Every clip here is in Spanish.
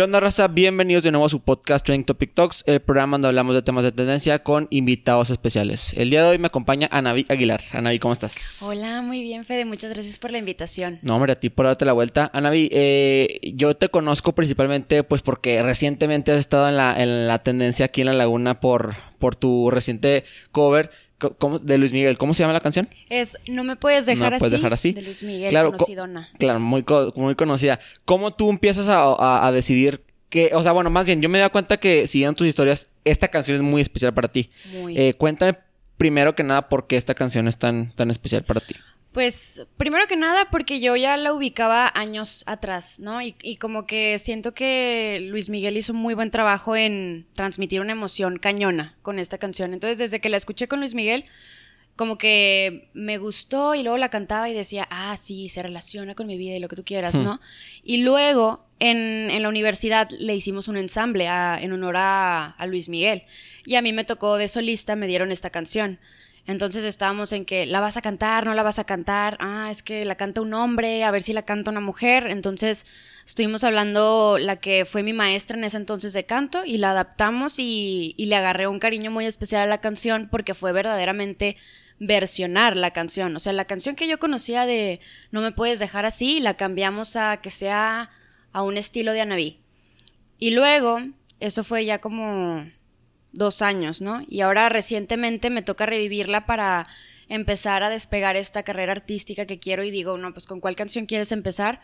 ¿Qué onda, raza? Bienvenidos de nuevo a su podcast Trending Topic Talks, el programa donde hablamos de temas de tendencia con invitados especiales. El día de hoy me acompaña Anavi Aguilar. Anavi, ¿cómo estás? Hola, muy bien, Fede. Muchas gracias por la invitación. No, hombre, a ti por darte la vuelta. Anavi, eh, yo te conozco principalmente pues porque recientemente has estado en la, en la tendencia aquí en La Laguna por, por tu reciente cover ¿Cómo, de Luis Miguel. ¿Cómo se llama la canción? Es No me puedes dejar, no así, dejar así. De Luis Miguel, claro, conocidona. Claro, muy, muy conocida. ¿Cómo tú empiezas a, a, decidir que, o sea, bueno, más bien, yo me da cuenta que siguiendo tus historias, esta canción es muy especial para ti. Muy. Eh, cuéntame primero que nada por qué esta canción es tan, tan especial para ti. Pues primero que nada porque yo ya la ubicaba años atrás, ¿no? Y, y, como que siento que Luis Miguel hizo muy buen trabajo en transmitir una emoción cañona con esta canción. Entonces desde que la escuché con Luis Miguel, como que me gustó y luego la cantaba y decía, ah, sí, se relaciona con mi vida y lo que tú quieras, Hmm. ¿no? Y luego en, en, la universidad le hicimos un ensamble a, en honor a, a Luis Miguel y a mí me tocó de solista, me dieron esta canción. Entonces estábamos en que la vas a cantar, no la vas a cantar, ah, es que la canta un hombre, a ver si la canta una mujer. Entonces estuvimos hablando la que fue mi maestra en ese entonces de canto y la adaptamos y, y le agarré un cariño muy especial a la canción porque fue verdaderamente versionar la canción. O sea, la canción que yo conocía de No me puedes dejar así, la cambiamos a que sea a un estilo de Anabí. Y luego, eso fue ya como dos años, ¿no? Y ahora recientemente me toca revivirla para empezar a despegar esta carrera artística que quiero y digo, no, pues con cuál canción quieres empezar,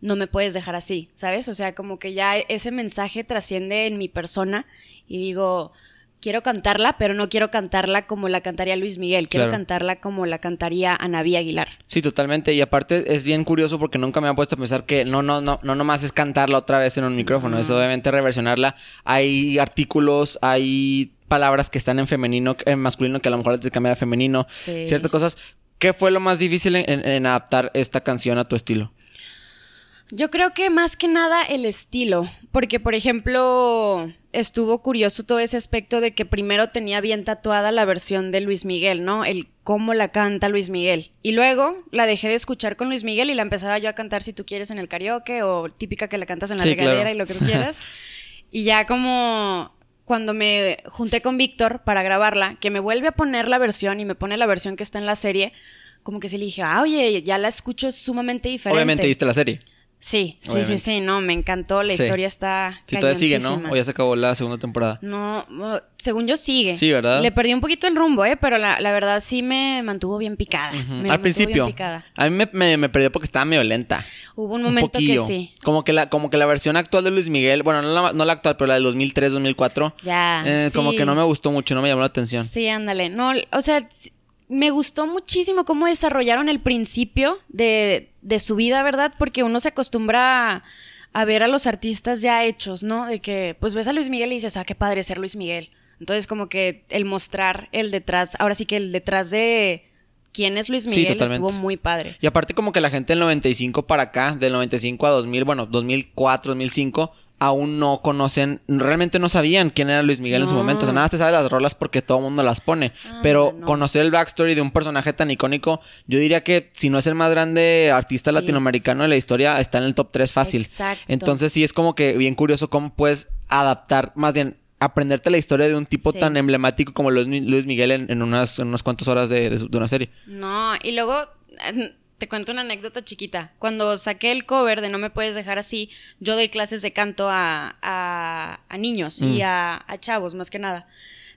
no me puedes dejar así, ¿sabes? O sea, como que ya ese mensaje trasciende en mi persona y digo, quiero cantarla, pero no quiero cantarla como la cantaría Luis Miguel, quiero Claro. cantarla como la cantaría Anabí Aguilar. Sí, totalmente. Y aparte es bien curioso porque nunca me han puesto a pensar que no, no, no, no nomás es cantarla otra vez en un micrófono, es obviamente reversionarla. Hay artículos, hay palabras que están en femenino, en masculino, que a lo mejor de cambiar a femenino, Sí. ciertas cosas. ¿Qué fue lo más difícil en, en- en adaptar esta canción a tu estilo? Yo creo que más que nada el estilo, porque por ejemplo estuvo curioso todo ese aspecto de que primero tenía bien tatuada la versión de Luis Miguel, ¿no? El cómo la canta Luis Miguel. Y luego la dejé de escuchar con Luis Miguel y la empezaba yo a cantar si tú quieres en el karaoke o típica que la cantas en la Sí, regadera claro. y lo que tú quieras. y ya como cuando me junté con Víctor para grabarla, que me vuelve a poner la versión y me pone la versión que está en la serie, como que sí le dije, ah, oye, ya la escucho sumamente diferente. Obviamente viste la serie. Sí, sí, Obviamente. sí, sí, no, me encantó, la Sí. historia está Sí, todavía sigue, ¿no? O ya se acabó la segunda temporada. No, uh, según yo sigue. Sí, ¿verdad? Le perdí un poquito el rumbo, ¿eh? Pero la, la verdad sí me mantuvo bien picada. me Al principio. picada. A mí me, me, me perdió porque estaba medio lenta. Hubo un momento que sí. Como que la, como que la versión actual de Luis Miguel, bueno, no la, no la actual, pero la del 2003, 2004. Ya, eh, Como sí. que no me gustó mucho, no me llamó la atención. Sí, ándale. No, o sea, me gustó muchísimo cómo desarrollaron el principio de, de su vida, ¿verdad? Porque uno se acostumbra a, a ver a los artistas ya hechos, ¿no? De que, pues ves a Luis Miguel y dices, ah, qué padre ser Luis Miguel. Entonces, como que el mostrar el detrás, ahora sí que el detrás de quién es Luis Miguel estuvo muy padre. Y aparte como que la gente del 95 para acá, del 95 a 2000, bueno, 2004, 2005, aún no conocen, realmente no sabían quién era Luis Miguel en su momento. O sea, nada más te sabe las rolas porque todo el mundo las pone. Ah, Pero no. conocer el backstory de un personaje tan icónico, yo diría que si no es el más grande artista Sí. latinoamericano de la historia, está en el top 3 fácil. Exacto. Entonces sí es como que bien curioso cómo puedes adaptar, más bien aprenderte la historia de un tipo Sí. tan emblemático como Luis Miguel en, en unas, en unas cuantas horas de, de de una serie. No, y luego te cuento una anécdota chiquita. Cuando saqué el cover de No me puedes dejar así, yo doy clases de canto a, a, a niños y a, a chavos, más que nada.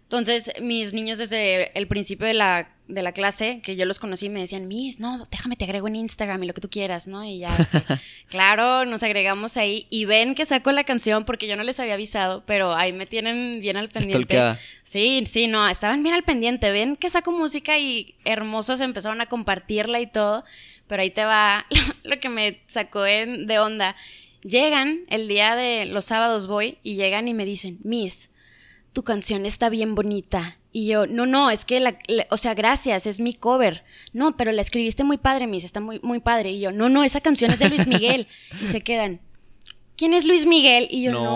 Entonces, mis niños desde el principio de la, de la clase, que yo los conocí, me decían, Miss, no, déjame te agrego en Instagram y lo que tú quieras, ¿no? Y ya, claro, nos agregamos ahí y ven que saco la canción porque yo no les había avisado, pero ahí me tienen bien al pendiente. Sí, sí, no, estaban bien al pendiente. Ven que saco música y hermosos empezaron a compartirla y todo. Pero ahí te va lo que me sacó en- de onda. Llegan, el día de los sábados voy y llegan y me dicen, Miss, tu canción está bien bonita. Y yo, no, no, es que, la, la- o sea, gracias, es mi cover. No, pero la escribiste muy padre, Miss, está muy, muy padre. Y yo, no, no, esa canción es de Luis Miguel. y se quedan, ¿quién es Luis Miguel? Y yo, no, No.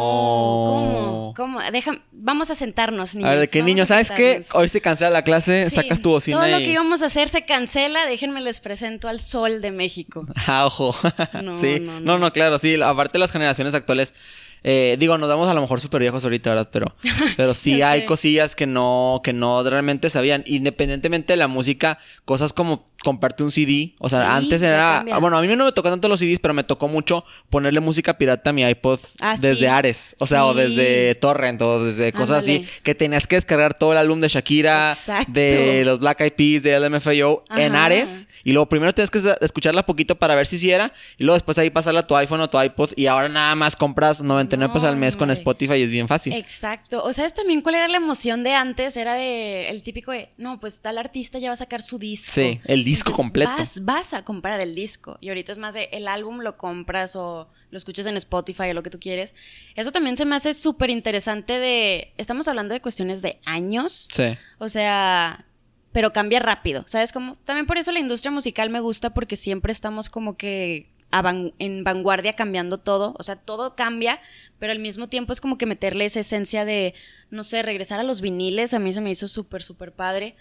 ¿cómo? ¿Cómo? Deja, vamos a sentarnos, niños. A ver, ¿de qué niño? ¿Sabes qué? sentarnos". Hoy se cancela la clase, Sí, sacas tu bocina Todo y... lo que íbamos a hacer se cancela. Déjenme les presento al sol de México. Ah, ojo. No, sí. no, No, no. no, claro, sí. Aparte las generaciones actuales Eh, digo, nos damos a lo mejor súper viejos ahorita, ¿verdad? Pero, pero sí hay cosillas que no, que no realmente sabían. Independientemente de la música, cosas como comprarte un CD. O sea, Sí, antes era. cambia. Bueno, a mí no me tocó tanto los CDs, pero me tocó mucho ponerle música pirata a mi iPod Ah, desde sí. Ares. O sea, o desde Torrent, o desde cosas Ándale. así. Que tenías que descargar todo el álbum de Shakira, Exacto. de los Black Eyed Peas, de LMFAO en. Ares. Y luego primero tienes que escucharla poquito para ver si sí era. Y luego después ahí pasarla a tu iPhone o tu iPod. Y ahora nada más compras 99 pesos al mes con. Spotify y es bien fácil. Exacto. O sabes también cuál era la emoción de antes, era de el típico de, no, pues tal artista ya va a sacar su disco. Sí, el disco completo. Vas, vas a comprar el disco. Y ahorita es más de el álbum lo compras o lo escuchas en Spotify o lo que tú quieres. Eso también se me hace súper interesante de, estamos hablando de cuestiones de años. Sí. O sea, pero cambia rápido, ¿sabes? Como también por eso la industria musical me gusta porque siempre estamos como que van- en vanguardia cambiando todo, o sea, todo cambia, pero al mismo tiempo es como que meterle esa esencia de, no sé, regresar a los viniles, a mí se me hizo súper, súper padre.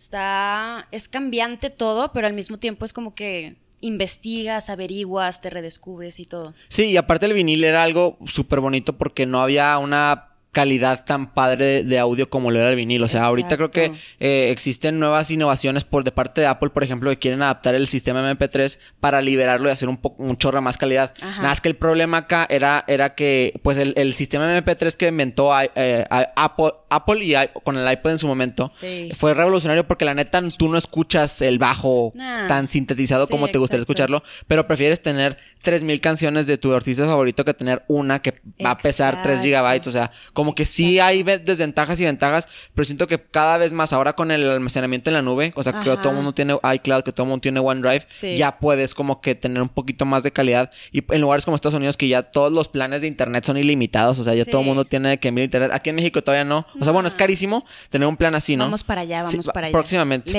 Está, es cambiante todo, pero al mismo tiempo es como que investigas, averiguas, te redescubres y todo. Sí, y aparte el vinil era algo súper bonito porque no había una calidad tan padre de audio como lo era el vinil. O sea, ahorita creo que eh, existen nuevas innovaciones por de parte de Apple, por ejemplo, que quieren adaptar el sistema MP3 para liberarlo y hacer un poco un chorro más calidad. Ajá. Nada más que el problema acá era, era que pues el, el sistema MP3 que inventó eh, Apple, Apple y con el iPod en su momento Sí. fue revolucionario porque la neta tú no escuchas el bajo Nah. tan sintetizado Sí, como te gustaría escucharlo, pero prefieres tener 3000 canciones de tu artista favorito que tener una que va a pesar 3 Exacto. gigabytes. O sea, como que sí hay ve- desventajas y ventajas, pero siento que cada vez más ahora con el almacenamiento en la nube, o sea, que Ajá. todo el mundo tiene iCloud, que todo el mundo tiene OneDrive, Sí. ya puedes como que tener un poquito más de calidad. Y en lugares como Estados Unidos, que ya todos los planes de internet son ilimitados, o sea, ya Sí. todo el mundo tiene que mil internet. Aquí en México todavía no. O sea, bueno, es carísimo tener un plan así, ¿no? Vamos para allá, vamos va- para allá. Próximamente, Lentamente.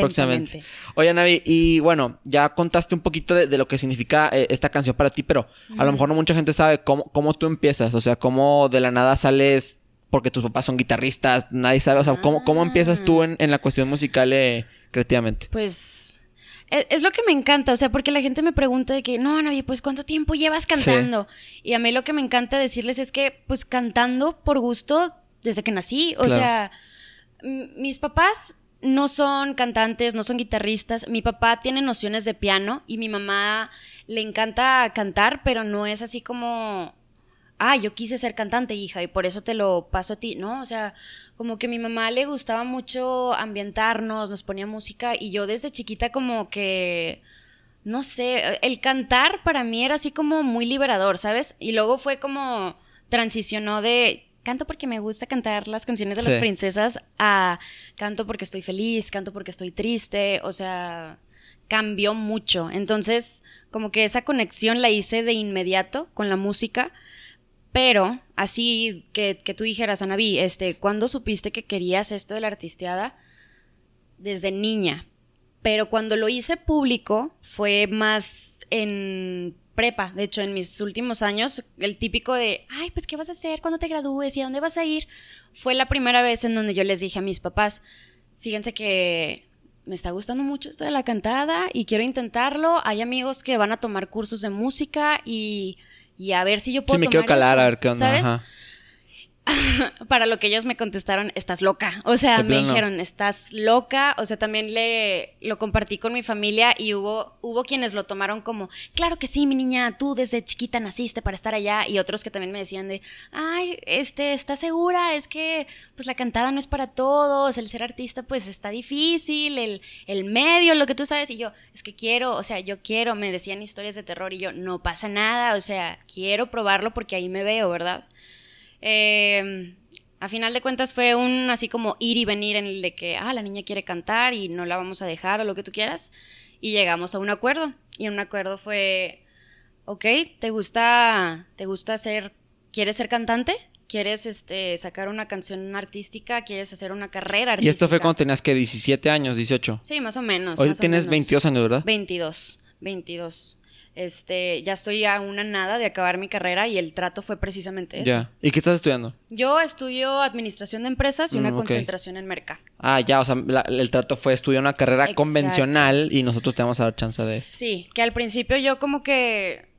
próximamente. Oye, Navi, y bueno, ya contaste un poquito de, de lo que significa eh, esta canción para ti, pero a lo mejor no mucha gente sabe cómo, cómo tú empiezas, o sea, cómo de la nada sales porque tus papás son guitarristas, nadie sabe, o sea, cómo, cómo empiezas tú en, en la cuestión musical eh, creativamente. Pues e- es, lo que me encanta, o sea, porque la gente me pregunta de que, no, Navi, pues ¿cuánto tiempo llevas cantando? Y a mí lo que me encanta decirles es que, pues cantando por gusto desde que nací, o Claro. sea, mis papás no son cantantes, no son guitarristas, mi papá tiene nociones de piano y mi mamá le encanta cantar, pero no es así como ah, yo quise ser cantante, hija, y por eso te lo paso a ti, ¿no? O sea, como que a mi mamá le gustaba mucho ambientarnos, nos ponía música, y yo desde chiquita como que, no sé, el cantar para mí era así como muy liberador, ¿sabes? Y luego fue como transicionó de canto porque me gusta cantar las canciones de Sí. las princesas a canto porque estoy feliz, canto porque estoy triste, o sea, cambió mucho. Entonces, como que esa conexión la hice de inmediato con la música. Pero, así que, que tú dijeras, Anaví, este, ¿cuándo supiste que querías esto de la artisteada? Desde niña. Pero cuando lo hice público fue más en prepa. De hecho, en mis últimos años, el típico de, ay, pues, ¿qué vas a hacer cuando te gradúes y a dónde vas a ir? Fue la primera vez en donde yo les dije a mis papás, fíjense que me está gustando mucho esto de la cantada y quiero intentarlo. Hay amigos que van a tomar cursos de música y, y a ver si yo puedo Sí, me quiero tomar calar eso", a ver qué onda. ¿Sabes? Ajá. Para lo que ellos me contestaron, estás loca. O sea, me dijeron, estás loca. O sea, también le lo compartí con mi familia y hubo, hubo quienes lo tomaron como, claro que sí, mi niña, tú desde chiquita naciste para estar allá. Y otros que también me decían de, ay, este, ¿estás segura? Es que pues la cantada no es para todos, el ser artista pues está difícil, el, el medio, lo que tú sabes. Y yo, es que quiero, o sea, yo quiero, me decían historias de terror y yo, no pasa nada, o sea, quiero probarlo porque ahí me veo, ¿verdad? Eh, a final de cuentas fue un así como ir y venir en el de que, ah, la niña quiere cantar y no la vamos a dejar o lo que tú quieras. Y llegamos a un acuerdo. Y un acuerdo fue, ok, ¿te gusta, te gusta ser, quieres ser cantante? ¿Quieres este, sacar una canción artística? ¿Quieres hacer una carrera artística? Y esto fue cuando tenías que 17 años, 18. Sí, más o menos. Hoy tienes menos. 22 años, ¿verdad? 22, 22. Este, ya estoy a una nada de acabar mi carrera y el trato fue precisamente eso. Ya. ¿Y qué estás estudiando? Yo estudio administración de empresas y una Mm, concentración en merca. Ah, ya, o sea, la- el trato fue estudiar una carrera Exacto. convencional y nosotros te vamos a dar chance de... Sí, que al principio yo como que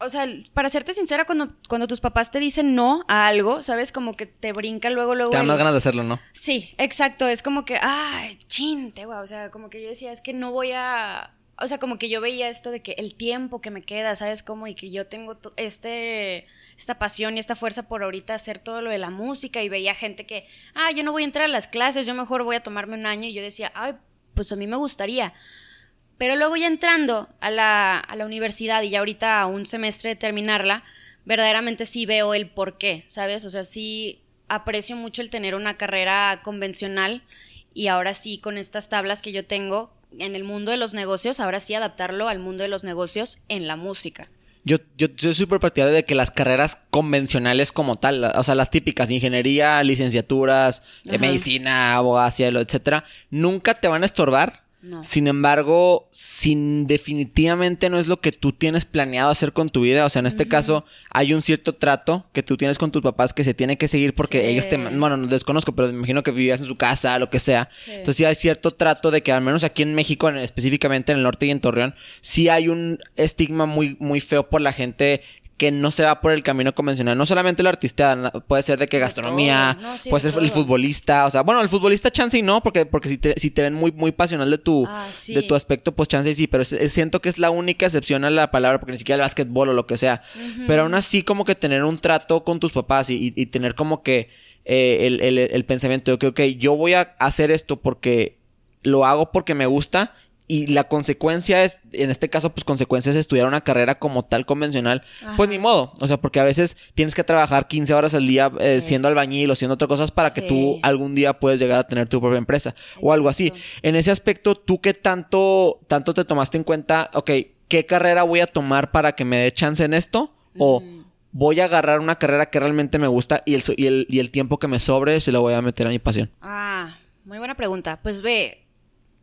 o sea, para serte sincera, cuando, cuando tus papás te dicen no a algo, ¿sabes? Como que te brinca luego, luego. Te dan el- más ganas de hacerlo, ¿no? Sí, exacto. Es como que, ay, chinte, güey. O sea, como que yo decía, es que no voy a. O sea, como que yo veía esto de que el tiempo que me queda, ¿sabes cómo? Y que yo tengo este esta pasión y esta fuerza por ahorita hacer todo lo de la música y veía gente que, ah, yo no voy a entrar a las clases, yo mejor voy a tomarme un año y yo decía, ay, pues a mí me gustaría. Pero luego ya entrando a la, a la universidad y ya ahorita a un semestre de terminarla, verdaderamente sí veo el por qué, ¿sabes? O sea, sí aprecio mucho el tener una carrera convencional y ahora sí con estas tablas que yo tengo en el mundo de los negocios, ahora sí adaptarlo al mundo de los negocios en la música. Yo, yo, yo soy súper partidario de que las carreras convencionales como tal, o sea, las típicas, ingeniería, licenciaturas, Ajá. medicina, abogacía, etcétera, nunca te van a estorbar. No. Sin embargo, sin definitivamente no es lo que tú tienes planeado hacer con tu vida. O sea, en este caso, hay un cierto trato que tú tienes con tus papás que se tiene que seguir porque Sí. ellos te... Bueno, no desconozco, pero me imagino que vivías en su casa, lo que sea. Sí. Entonces sí hay cierto trato de que al menos aquí en México, en- específicamente en el norte y en Torreón, sí hay un estigma muy, muy feo por la gente que no se va por el camino convencional. No solamente la artista, puede ser de que gastronomía, no, sí, puede de ser el futbolista, o sea, bueno, el futbolista chance y no, porque, porque si, te, si te ven muy, muy pasional de tu, Ah, sí. de tu aspecto, pues chance y sí, pero es- es- siento que es la única excepción a la palabra, porque ni siquiera el básquetbol o lo que sea. Pero aún así, como que tener un trato con tus papás y, y- y tener como que eh, el, el- el pensamiento de que, ok, yo voy a hacer esto porque lo hago porque me gusta. Y la consecuencia es, en este caso, pues consecuencia es estudiar una carrera como tal convencional. Pues ni modo. O sea, porque a veces tienes que trabajar 15 horas al día eh, Sí. siendo albañil o siendo otras cosas para que tú algún día puedes llegar a tener tu propia empresa o algo así. En ese aspecto, ¿tú qué tanto, tanto te tomaste en cuenta, ok, qué carrera voy a tomar para que me dé chance en esto? O voy a agarrar una carrera que realmente me gusta y el, y el, y el tiempo que me sobre se lo voy a meter a mi pasión. Ah, muy buena pregunta. Pues ve,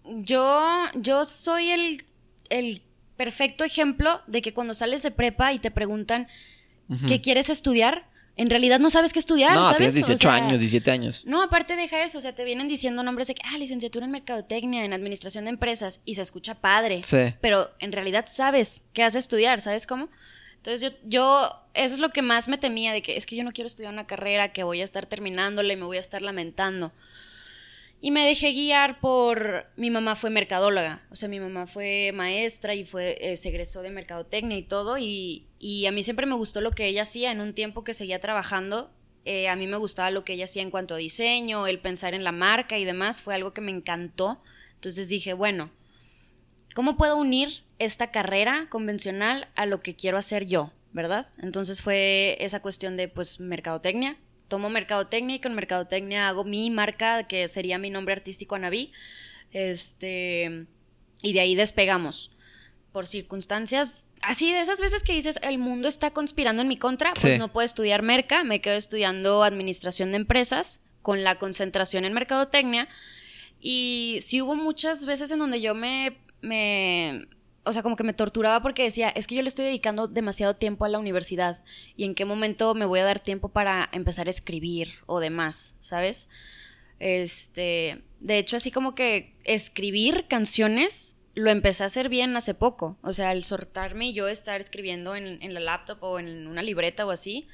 yo, yo soy el, el perfecto ejemplo de que cuando sales de prepa y te preguntan qué quieres estudiar, en realidad no sabes qué estudiar, no, ¿sabes? tienes O 18 sea, años, 17 años. No, aparte deja eso, o sea, te vienen diciendo nombres de que, ah, licenciatura en mercadotecnia, en administración de empresas, y se escucha padre. Sí. Pero en realidad sabes qué has de estudiar, ¿sabes cómo? Entonces yo, yo, eso es lo que más me temía, de que es que yo no quiero estudiar una carrera que voy a estar terminándola y me voy a estar lamentando. Y me dejé guiar por. Mi mamá fue mercadóloga. O sea, mi mamá fue maestra y fue, eh, se egresó de mercadotecnia y todo. Y, y a mí siempre me gustó lo que ella hacía. En un tiempo que seguía trabajando, eh, a mí me gustaba lo que ella hacía en cuanto a diseño, el pensar en la marca y demás. Fue algo que me encantó. Entonces dije, bueno, ¿cómo puedo unir esta carrera convencional a lo que quiero hacer yo? ¿Verdad? Entonces fue esa cuestión de, pues, mercadotecnia. Tomo mercadotecnia y con mercadotecnia hago mi marca, que sería mi nombre artístico Anaví. Este. Y de ahí despegamos. Por circunstancias así de esas veces que dices el mundo está conspirando en mi contra, pues Sí. no puedo estudiar merca, me quedo estudiando administración de empresas con la concentración en mercadotecnia. Y sí hubo muchas veces en donde yo me, me, o sea, como que me torturaba porque decía, es que yo le estoy dedicando demasiado tiempo a la universidad y en qué momento me voy a dar tiempo para empezar a escribir o demás, ¿sabes? Este, de hecho, así como que escribir canciones lo empecé a hacer bien hace poco. O sea, el soltarme y yo estar escribiendo en, en la laptop o en una libreta o así,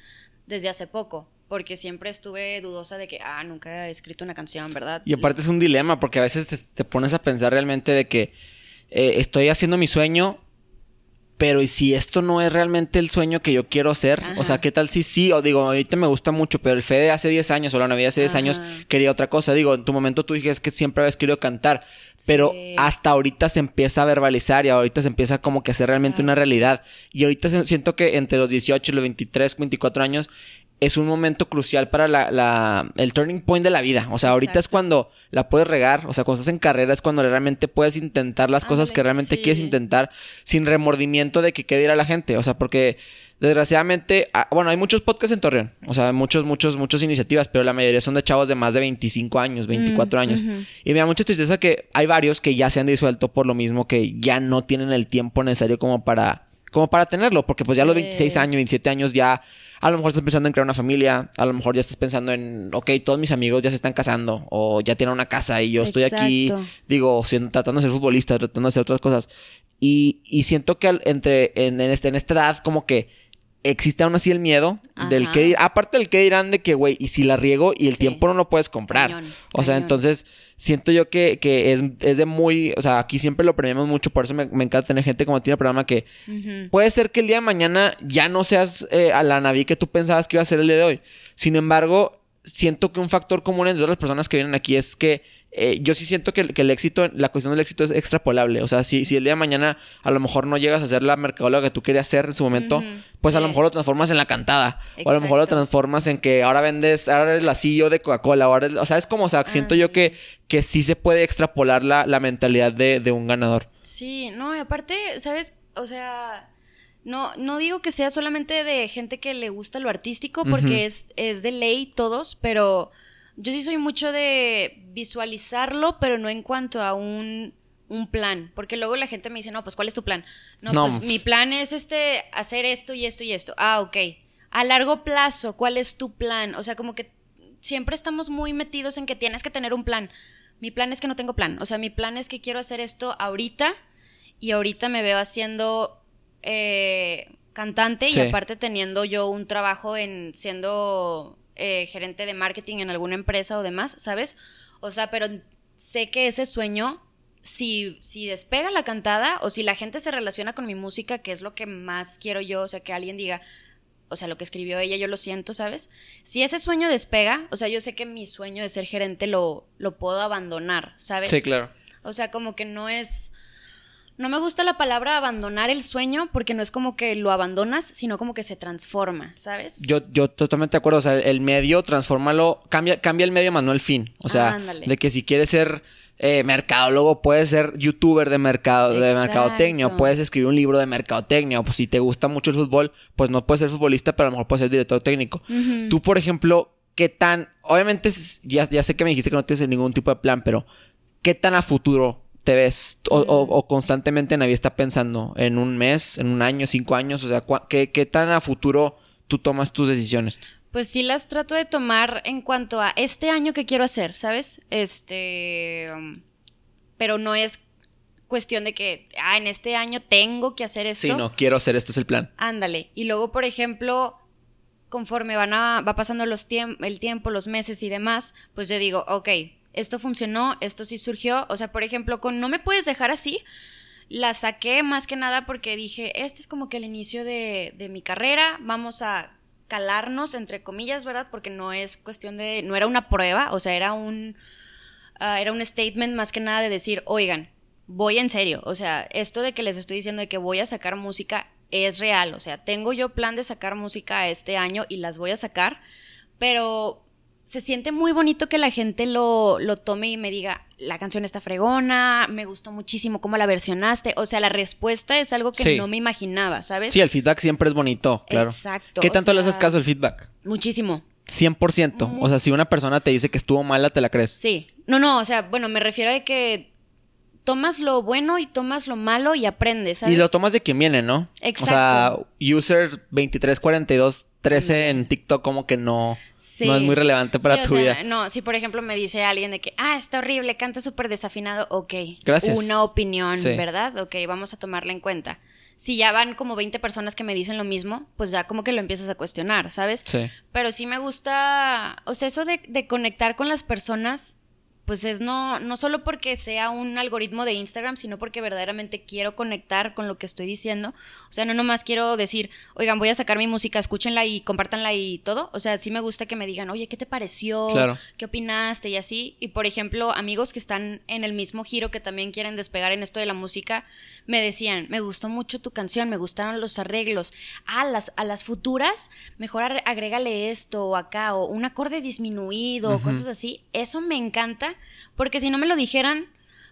desde hace poco. Porque siempre estuve dudosa de que, ah, nunca he escrito una canción, ¿verdad? Y aparte es un dilema, porque a veces te, te pones a pensar realmente de que eh, estoy haciendo mi sueño, pero ¿y si esto no es realmente el sueño que yo quiero hacer? O sea. ¿qué tal si sí? O digo, ahorita me gusta mucho, pero el Fede hace 10 años o la Navidad hace 10 años quería otra cosa. Digo, en tu momento tú dijiste que siempre habías querido cantar, pero Sí. hasta ahorita se empieza a verbalizar y ahorita se empieza como que a hacer realmente una realidad. Y ahorita siento que entre los 18 y los 23, 24 años es un momento crucial para la, la- el turning point de la vida. O sea, ahorita es cuando la puedes regar. O sea, cuando estás en carrera es cuando realmente puedes intentar las cosas que realmente sí. quieres intentar sin remordimiento de que qué dirá la gente. O sea, porque desgraciadamente, ah, bueno, hay muchos podcasts en Torreón. O sea, muchos, muchos, muchas iniciativas, pero la mayoría son de chavos de más de 25 años, 24 años. Y me da mucha tristeza que hay varios que ya se han disuelto por lo mismo que ya no tienen el tiempo necesario como para como para tenerlo, porque pues ya a los Sí. 26 años, 27 años ya a lo mejor estás pensando en crear una familia, a lo mejor ya estás pensando en, ok, todos mis amigos ya se están casando o ya tienen una casa y yo estoy aquí, digo, siendo- tratando de ser futbolista, tratando de hacer otras cosas. Y, y siento que entre, en, este, en esta edad como que existe aún así el miedo del que aparte del que dirán de que, güey, y si la riego y el tiempo no lo puedes comprar. o sea, entonces siento yo que, que es, es, de muy, o sea, aquí siempre lo premiamos mucho, por eso me, encanta tener gente como tiene programa que puede ser que el día de mañana ya no seas eh, a la Navi que tú pensabas que iba a ser el día de hoy. Sin embargo, siento que un factor común entre todas las personas que vienen aquí es que eh, yo sí siento que, el éxito, la cuestión del éxito es extrapolable. O sea, si, si el día de mañana a lo mejor no llegas a ser la mercadóloga que tú querías ser en su momento, pues a lo mejor lo transformas en la cantada. O a lo mejor lo transformas en que ahora vendes, ahora eres la CEO de Coca-Cola. o sea, es como, o sea, siento yo que, que sí se puede extrapolar la, la mentalidad de, de un ganador. Sí, no, y aparte, ¿sabes? O sea, no, no digo que sea solamente de gente que le gusta lo artístico, porque es, es de ley todos, pero yo sí soy mucho de visualizarlo, pero no en cuanto a un, un plan. Porque luego la gente me dice, no, pues ¿cuál es tu plan? No, pues mi plan es este, hacer esto y esto y esto. Ah, ok. A largo plazo, ¿cuál es tu plan? O sea, como que siempre estamos muy metidos en que tienes que tener un plan. Mi plan es que no tengo plan. O sea, mi plan es que quiero hacer esto ahorita y ahorita me veo haciendo eh, cantante y aparte teniendo yo un trabajo en siendo eh, gerente de marketing en alguna empresa o demás, ¿sabes? O sea, pero sé que ese sueño, si, si despega la cantada o si la gente se relaciona con mi música, que es lo que más quiero yo, o sea, que alguien diga, o sea, lo que escribió ella, yo lo siento, ¿sabes? Si ese sueño despega, o sea, yo sé que mi sueño de ser gerente lo, lo puedo abandonar, ¿sabes? Sí, claro. O sea, como que no es no me gusta la palabra abandonar el sueño porque no es como que lo abandonas, sino como que se transforma, ¿sabes? Yo, yo totalmente de acuerdo. O sea, el medio, transfórmalo, cambia, cambia el medio más no el fin. O sea, de que si quieres ser eh, mercadólogo, puedes ser youtuber de mercado, de mercadotecnia, puedes escribir un libro de mercadotecnia, o pues si te gusta mucho el fútbol, pues no puedes ser futbolista, pero a lo mejor puedes ser director técnico. Tú, por ejemplo, ¿qué tan, obviamente ya, ya sé que me dijiste que no tienes ningún tipo de plan, pero ¿qué tan a futuro te ves o, constantemente nadie está pensando en un mes, en un año, cinco años? O sea, ¿qué, tan a futuro tú tomas tus decisiones? Pues sí las trato de tomar en cuanto a este año que quiero hacer, ¿sabes? Este... Um, pero no es cuestión de que, ah, en este año tengo que hacer esto. Sí, no, quiero hacer esto, es el plan. Ándale. Y luego, por ejemplo, conforme van a, va pasando los el tiempo, los meses y demás, pues yo digo, ok, esto funcionó, esto sí surgió. O sea, por ejemplo, con No me puedes dejar así, la saqué más que nada porque dije, este es como que el inicio de, de mi carrera, vamos a calarnos, entre comillas, ¿verdad? Porque no es cuestión de, no era una prueba, o sea, era un, ah, era un statement más que nada de decir, oigan, voy en serio, o sea, esto de que les estoy diciendo de que voy a sacar música es real, o sea, tengo yo plan de sacar música este año y las voy a sacar, pero se siente muy bonito que la gente lo, lo, tome y me diga, la canción está fregona, me gustó muchísimo cómo la versionaste. O sea, la respuesta es algo que no me imaginaba, ¿sabes? Sí, el feedback siempre es bonito, claro. Exacto. ¿Qué tanto le haces caso al feedback? Muchísimo. 100%. O sea, si una persona te dice que estuvo mala, ¿te la crees? Sí. No, no, o sea, bueno, me refiero a que tomas lo bueno y tomas lo malo y aprendes, ¿sabes? Y lo tomas de quien viene, ¿no? Exacto. O sea, user 2342 13 en TikTok como que no, no es muy relevante para tu vida. No, si por ejemplo me dice alguien de que, ah, está horrible, canta súper desafinado, ok. Gracias. Una opinión, ¿verdad? Ok, vamos a tomarla en cuenta. Si ya van como 20 personas que me dicen lo mismo, pues ya como que lo empiezas a cuestionar, ¿sabes? Sí. Pero sí me gusta, o sea, eso de, de conectar con las personas pues es no, no solo porque sea un algoritmo de Instagram, sino porque verdaderamente quiero conectar con lo que estoy diciendo. O sea, no nomás quiero decir, oigan, voy a sacar mi música, escúchenla y compártanla y todo. O sea, sí me gusta que me digan, oye, ¿qué te pareció? ¿Qué opinaste? Y así. Y por ejemplo, amigos que están en el mismo giro, que también quieren despegar en esto de la música, me decían, me gustó mucho tu canción, me gustaron los arreglos. Ah, las, a las futuras, mejor agrégale esto o acá, o un acorde disminuido, o cosas así. Eso me encanta porque si no me lo dijeran,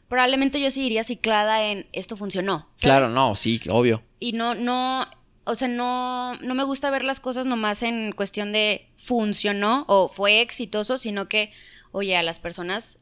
probablemente yo sí iría ciclada en esto funcionó. Claro, no, sí, obvio. Y no, no, o sea, no, no me gusta ver las cosas nomás en cuestión de funcionó o fue exitoso, sino que, oye, a las personas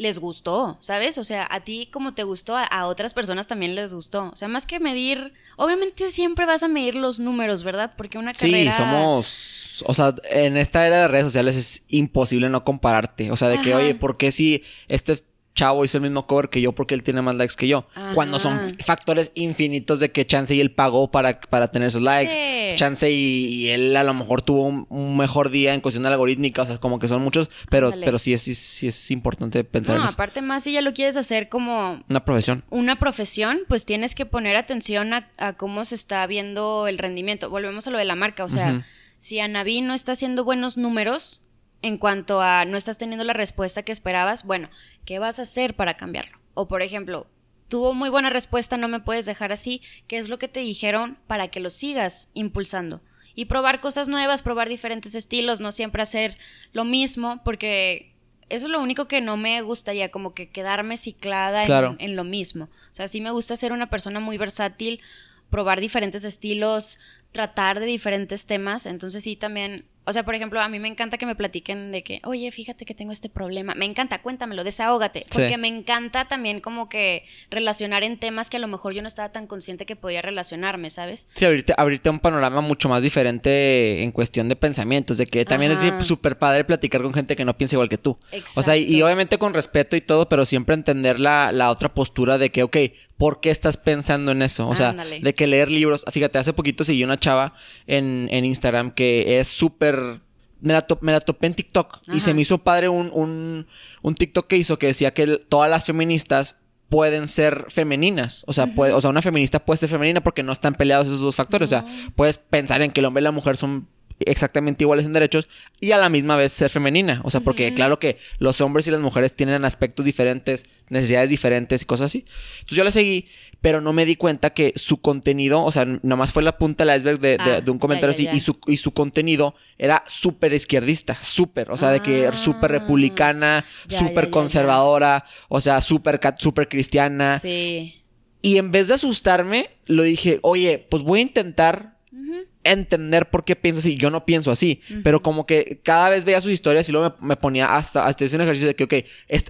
les gustó, ¿sabes? O sea, a ti como te gustó, a, otras personas también les gustó. O sea, más que medir, obviamente siempre vas a medir los números, ¿verdad? Porque una carrera... Sí, somos, o sea, en esta era de redes sociales es imposible no compararte. O sea, de que, oye, ¿por qué si este chavo hizo el mismo cover que yo porque él tiene más likes que yo. Cuando son factores infinitos de que Chance y él pagó para, para tener esos likes. Chance y, él a lo mejor tuvo un, mejor día en cuestión de algorítmica, o sea, como que son muchos, pero, pero sí, es, sí, es importante pensar en eso. aparte más si ya lo quieres hacer como... Una profesión. Una profesión, pues tienes que poner atención a, cómo se está viendo el rendimiento. Volvemos a lo de la marca, o sea, si Anaví no está haciendo buenos números en cuanto a no estás teniendo la respuesta que esperabas, bueno, ¿qué vas a hacer para cambiarlo? O por ejemplo, tuvo muy buena respuesta, no me puedes dejar así, ¿qué es lo que te dijeron para que lo sigas impulsando? Y probar cosas nuevas, probar diferentes estilos, no siempre hacer lo mismo, porque eso es lo único que no me gustaría, como que quedarme ciclada en, en, lo mismo. O sea, sí me gusta ser una persona muy versátil, probar diferentes estilos, tratar de diferentes temas, entonces sí también o sea, por ejemplo, a mí me encanta que me platiquen de que, oye, fíjate que tengo este problema. Me encanta, cuéntamelo, desahógate. Porque me encanta también como que relacionar en temas que a lo mejor yo no estaba tan consciente que podía relacionarme, ¿sabes? Sí, abrirte, abrirte un panorama mucho más diferente en cuestión de pensamientos, de que también es súper padre platicar con gente que no piensa igual que tú. Exacto. O sea, y, obviamente con respeto y todo, pero siempre entender la, la otra postura de que, ok, ¿por qué estás pensando en eso? O sea, de que leer libros. Fíjate, hace poquito seguí una chava en, en Instagram que es súper. Me la, me la, topé en TikTok y se me hizo padre un, un, un, TikTok que hizo que decía que todas las feministas pueden ser femeninas. O sea, puede, o sea, una feminista puede ser femenina porque no están peleados esos dos factores. O sea, puedes pensar en que el hombre y la mujer son exactamente iguales en derechos y a la misma vez ser femenina. O sea, porque claro que los hombres y las mujeres tienen aspectos diferentes, necesidades diferentes y cosas así. Entonces yo la seguí, pero no me di cuenta que su contenido, o sea, nomás fue la punta del iceberg de, de, ah, un comentario así, Y, su, y su contenido era súper izquierdista, súper, o sea, de que ah, súper republicana, súper conservadora, o sea, súper super cristiana. Sí. Y en vez de asustarme, lo dije, oye, pues voy a intentar entender por qué piensa así. Yo no pienso así, pero como que cada vez veía sus historias y luego me, ponía hasta, hasta ese ejercicio de que, ok,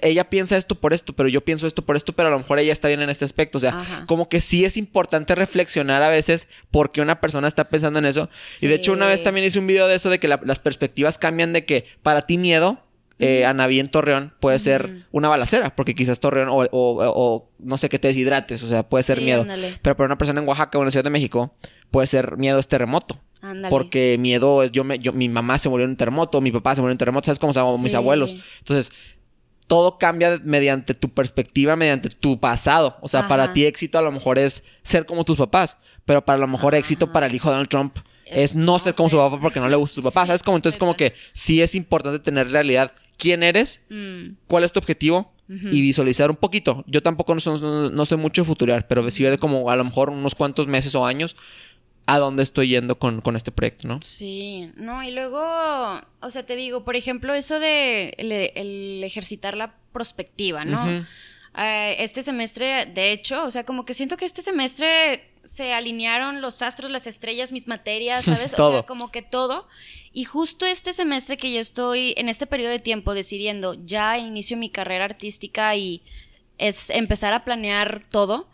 ella piensa esto por esto, pero yo pienso esto por esto, pero a lo mejor ella está bien en este aspecto. O sea, como que sí es importante reflexionar a veces por qué una persona está pensando en eso. Y de hecho, una vez también hice un video de eso, de que las perspectivas cambian de que para ti miedo eh, Anaví en Torreón puede ser una balacera, porque quizás Torreón o, no sé qué te deshidrates, o sea, puede ser miedo. Pero para una persona en Oaxaca o en la Ciudad de México, puede ser miedo es terremoto. Porque miedo es yo me yo mi mamá se murió en un terremoto, mi papá se murió en un terremoto, ¿sabes cómo se llaman mis abuelos? Entonces, todo cambia mediante tu perspectiva, mediante tu pasado. O sea, para ti éxito a lo mejor es ser como tus papás, pero para lo mejor éxito para el hijo de Donald Trump es, no ser como su papá porque no le gusta su papá. ¿Sabes cómo? Entonces, como que sí es importante tener realidad quién eres, mm. cuál es tu objetivo y visualizar un poquito. Yo tampoco no, no, sé mucho de futurear, pero sí de como a lo mejor unos cuantos meses o años a dónde estoy yendo con, este proyecto, ¿no? Sí, no, y luego, o sea, te digo, por ejemplo, eso de el, ejercitar la prospectiva, ¿no? Eh, este semestre, de hecho, o sea, como que siento que este semestre se alinearon los astros, las estrellas, mis materias, ¿sabes? O sea, como que todo. Y justo este semestre que yo estoy en este periodo de tiempo decidiendo, ya inicio mi carrera artística y es empezar a planear todo.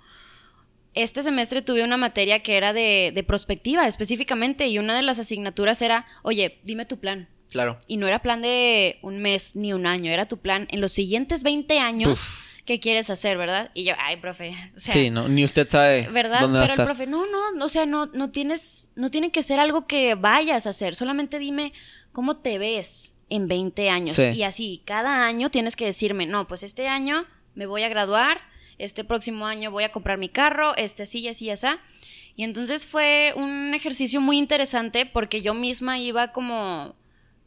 Este semestre tuve una materia que era de, de prospectiva específicamente y una de las asignaturas era, oye, dime tu plan. Claro. Y no era plan de un mes ni un año, era tu plan en los siguientes 20 años qué quieres hacer, ¿verdad? Y yo, ay, profe. sí, no, ni usted sabe. ¿Verdad? Dónde Pero el profe, no, no, o sea, no, no tienes, no tiene que ser algo que vayas a hacer. Solamente dime cómo te ves en 20 años. Y así, cada año tienes que decirme, no, pues este año me voy a graduar, este próximo año voy a comprar mi carro, este así y así y así. Y entonces fue un ejercicio muy interesante porque yo misma iba como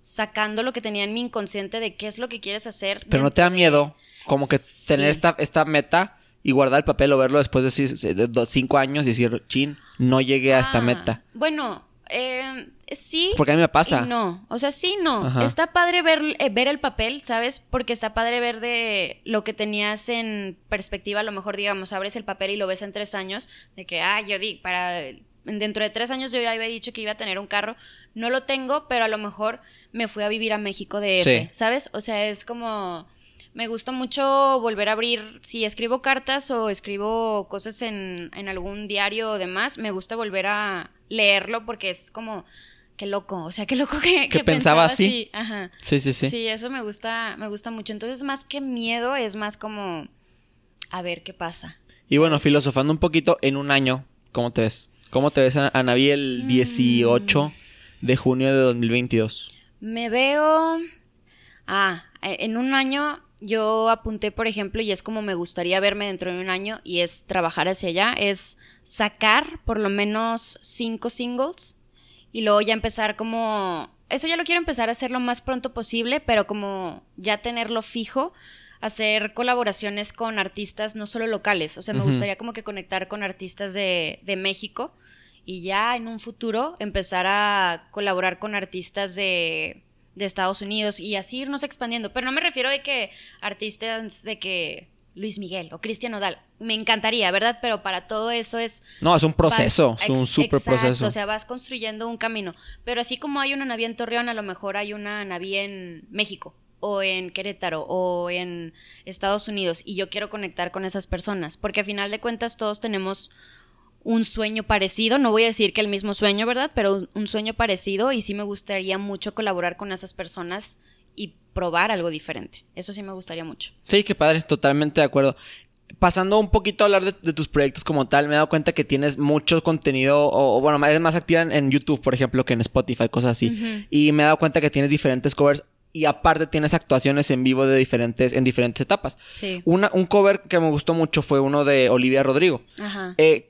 sacando lo que tenía en mi inconsciente de qué es lo que quieres hacer. Pero no te da miedo como que tener esta, esta meta y guardar el papel o verlo después de, cinco años y decir, chin, no llegué a esta ah, meta. Bueno, eh, sí. Porque a mí me pasa. no, o sea, sí, no. Está padre ver, eh, ver el papel, ¿sabes? Porque está padre ver de lo que tenías en perspectiva. A lo mejor, digamos, abres el papel y lo ves en tres años, de que, ah, yo di, para dentro de tres años yo ya había dicho que iba a tener un carro. No lo tengo, pero a lo mejor me fui a vivir a México de F, ¿sabes? O sea, es como me gusta mucho volver a abrir, si escribo cartas o escribo cosas en, en algún diario o demás, me gusta volver a leerlo porque es como qué loco, o sea, qué loco que, que, pensaba, así. Ajá. Sí, sí, sí. Sí, eso me gusta, me gusta mucho. Entonces, más que miedo, es más como a ver qué pasa. Y bueno, filosofando un poquito, en un año, ¿cómo te ves? ¿Cómo te ves, Anaví, el 18 mm. de junio de 2022? Me veo... Ah, e, en un año yo apunté, por ejemplo, y es como me gustaría verme dentro de un año, y es trabajar hacia allá, es sacar por lo menos cinco singles y luego ya empezar como... Eso ya lo quiero empezar a hacer lo más pronto posible, pero como ya tenerlo fijo, hacer colaboraciones con artistas no solo locales, o sea, me gustaría como que conectar con artistas de, de México y ya en un futuro empezar a colaborar con artistas de de Estados Unidos y así irnos expandiendo. Pero no me refiero de que artistas de que Luis Miguel o Cristian Odal. Me encantaría, ¿verdad? Pero para todo eso es... No, es un proceso, es un súper proceso. O sea, vas construyendo un camino. Pero así como hay una Naví en Torreón, a lo mejor hay una Naví en México o en Querétaro o en Estados Unidos y yo quiero conectar con esas personas porque a final de cuentas todos tenemos un sueño parecido, no voy a decir que el mismo sueño, ¿verdad? Pero un, sueño parecido y sí me gustaría mucho colaborar con esas personas y probar algo diferente. Eso sí me gustaría mucho. Sí, qué padre, totalmente de acuerdo. Pasando un poquito a hablar de, tus proyectos como tal, me he dado cuenta que tienes mucho contenido, o, bueno, eres más activa en, YouTube, por ejemplo, que en Spotify, cosas así. Y me he dado cuenta que tienes diferentes covers y aparte tienes actuaciones en vivo de diferentes, en diferentes etapas. Sí. Una, un cover que me gustó mucho fue uno de Olivia Rodrigo. Ajá. Eh,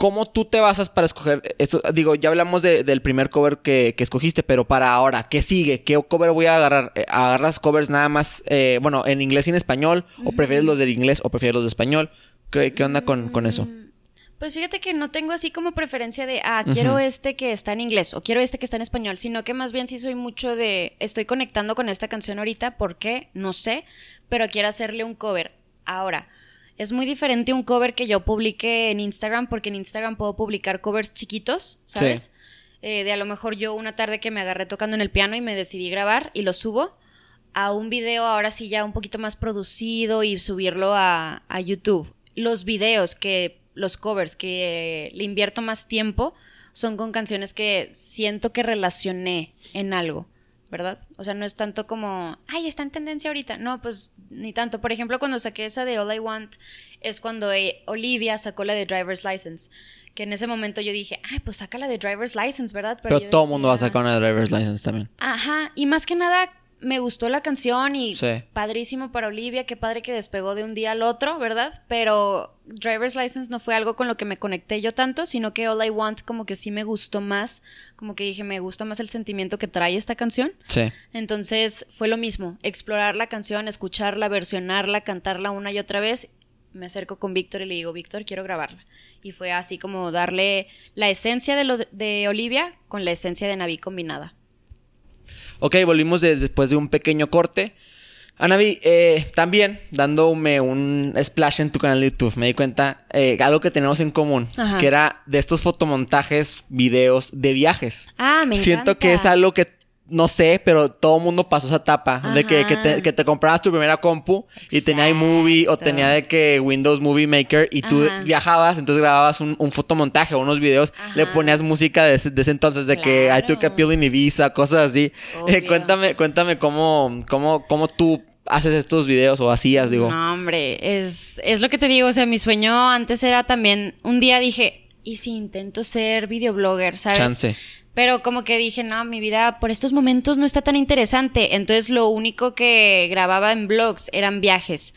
¿Cómo tú te basas para escoger esto? Digo, ya hablamos del primer cover que, escogiste, pero para ahora, ¿qué sigue? ¿Qué cover voy a agarrar? Eh, ¿Agarras covers nada más, eh, bueno, en inglés y en español? ¿O prefieres los del inglés o prefieres los de español? ¿Qué, onda con, eso? Mm, pues fíjate que no tengo así como preferencia de, ah, quiero este que está en inglés o quiero este que está en español, sino que más bien sí soy mucho de, estoy conectando con esta canción ahorita, ¿por qué? No sé, pero quiero hacerle un cover. Ahora, es muy diferente un cover que yo publique en Instagram, porque en Instagram puedo publicar covers chiquitos, ¿sabes? Eh, de a lo mejor yo una tarde que me agarré tocando en el piano y me decidí grabar y lo subo a un video ahora sí ya un poquito más producido y subirlo a, a YouTube. Los videos que, los covers que le invierto más tiempo son con canciones que siento que relacioné en algo. ¿Verdad? O sea, no es tanto como, ay, está en tendencia ahorita. No, pues ni tanto. Por ejemplo, cuando saqué esa de All I Want, es cuando eh, Olivia sacó la de Driver's License. Que en ese momento yo dije, ay, pues saca la de Driver's License, ¿verdad? Pero, todo el mundo va a sacar una de Driver's License también. Ajá, y más que nada me gustó la canción y padrísimo para Olivia, qué padre que despegó de un día al otro, ¿verdad? Pero Driver's License no fue algo con lo que me conecté yo tanto, sino que All I Want como que sí me gustó más, como que dije, me gusta más el sentimiento que trae esta canción. Sí. Entonces fue lo mismo, explorar la canción, escucharla, versionarla, cantarla una y otra vez. Me acerco con Víctor y le digo, Víctor, quiero grabarla. Y fue así como darle la esencia de, lo de Olivia con la esencia de Naví combinada. Ok, volvimos después de un pequeño corte. Anavi, eh, también dándome un splash en tu canal de YouTube, me di cuenta eh, algo que tenemos en común, que era de estos fotomontajes, videos de viajes. Ah, me Siento que es algo que no sé, pero todo el mundo pasó esa etapa de que, que, te, comprabas tu primera compu y tenía iMovie o tenía de que Windows Movie Maker y tú viajabas, entonces grababas un, fotomontaje o unos videos, le ponías música de ese, entonces, de que I took a pill in Ibiza, cosas así. Eh, cuéntame, cuéntame cómo, cómo, cómo tú haces estos videos o hacías, digo. No, hombre, es, es lo que te digo, o sea, mi sueño antes era también, un día dije, ¿y si intento ser videoblogger, sabes? Chance. Pero como que dije, no, mi vida por estos momentos no está tan interesante. Entonces lo único que grababa en blogs eran viajes.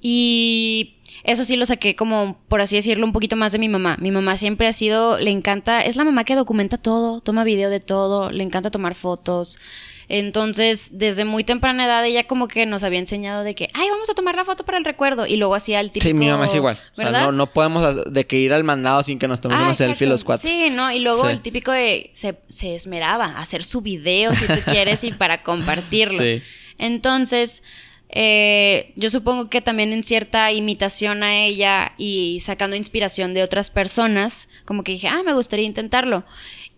Y eso sí lo saqué como, por así decirlo, un poquito más de mi mamá. Mi mamá siempre ha sido, le encanta, es la mamá que documenta todo, toma video de todo, le encanta tomar fotos. Entonces, desde muy temprana edad ella como que nos había enseñado de que, ay, vamos a tomar la foto para el recuerdo. Y luego hacía el típico... Sí, mi mamá es igual. O sea, no, podemos de que ir al mandado sin que nos tomemos ah, una selfie los cuatro. Sí, ¿no? Y luego el típico de, se, esmeraba a hacer su video si tú quieres y para compartirlo. Sí. Entonces... Eh, yo supongo que también en cierta imitación a ella y sacando inspiración de otras personas, como que dije, ah, me gustaría intentarlo.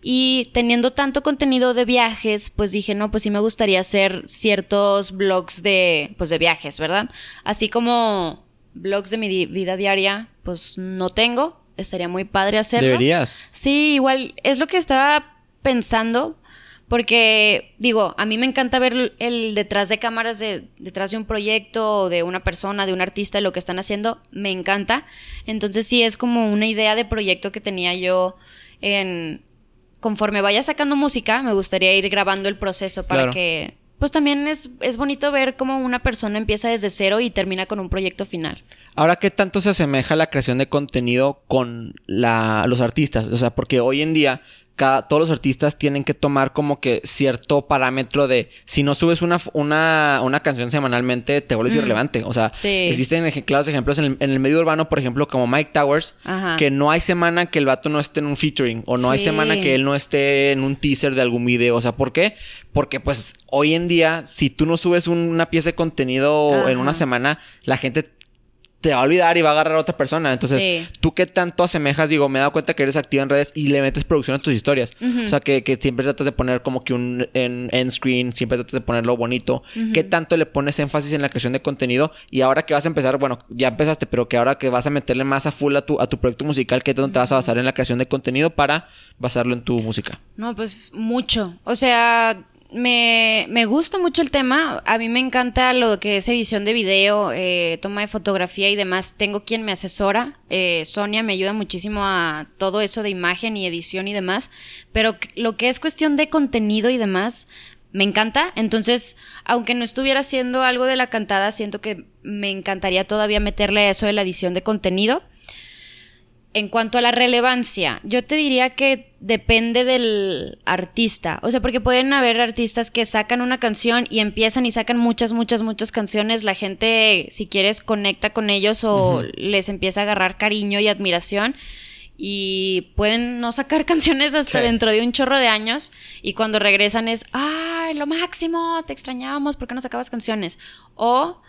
Y teniendo tanto contenido de viajes, pues dije, no, pues sí me gustaría hacer ciertos blogs de, pues de viajes, ¿verdad? Así como blogs de mi vida diaria, pues no tengo. Estaría muy padre hacerlo. Deberías. Sí, igual es lo que estaba pensando, Porque, digo, a mí me encanta ver el detrás de cámaras de detrás de un proyecto, de una persona, de un artista, lo que están haciendo, me encanta. Entonces sí es como una idea de proyecto que tenía yo en conforme vaya sacando música, me gustaría ir grabando el proceso para que pues también es, es bonito ver cómo una persona empieza desde cero y termina con un proyecto final. Ahora, ¿qué tanto se asemeja la creación de contenido con la, los artistas? O sea, porque hoy en día todos los artistas tienen que tomar como que cierto parámetro de si no subes una, una, una canción semanalmente, te vuelves mm. irrelevante. O sea, existen claros ejemplos en el, medio urbano, por ejemplo, como Mike Towers, que no hay semana que el vato no esté en un featuring o no hay semana que él no esté en un teaser de algún video. O sea, ¿por qué? Porque pues hoy en día, si tú no subes una pieza de contenido en una semana, la gente te va a olvidar y va a agarrar a otra persona. Entonces, ¿tú qué tanto asemejas? Digo, me he dado cuenta que eres activa en redes y le metes producción a tus historias. O sea, que, siempre tratas de poner como que un en, screen, siempre tratas de ponerlo bonito. ¿Qué tanto le pones énfasis en la creación de contenido? Y ahora que vas a empezar, bueno, ya empezaste, pero que ahora que vas a meterle más a full a tu, a tu proyecto musical, ¿qué tanto te vas a basar en la creación de contenido para basarlo en tu música? No, pues mucho. O sea, me, me, gusta mucho el tema. A mí me encanta lo que es edición de video, eh, toma de fotografía y demás. Tengo quien me asesora. Eh, Sonia me ayuda muchísimo a todo eso de imagen y edición y demás. Pero lo que es cuestión de contenido y demás, me encanta. Entonces, aunque no estuviera haciendo algo de la cantada, siento que me encantaría todavía meterle eso de la edición de contenido. En cuanto a la relevancia, yo te diría que depende del artista. O sea, porque pueden haber artistas que sacan una canción y empiezan y sacan muchas, muchas, muchas canciones. La gente, si quieres, conecta con ellos o les empieza a agarrar cariño y admiración. Y pueden no sacar canciones hasta dentro de un chorro de años. Y cuando regresan es, ¡ay, lo máximo! Te extrañábamos, ¿por qué no sacabas canciones? O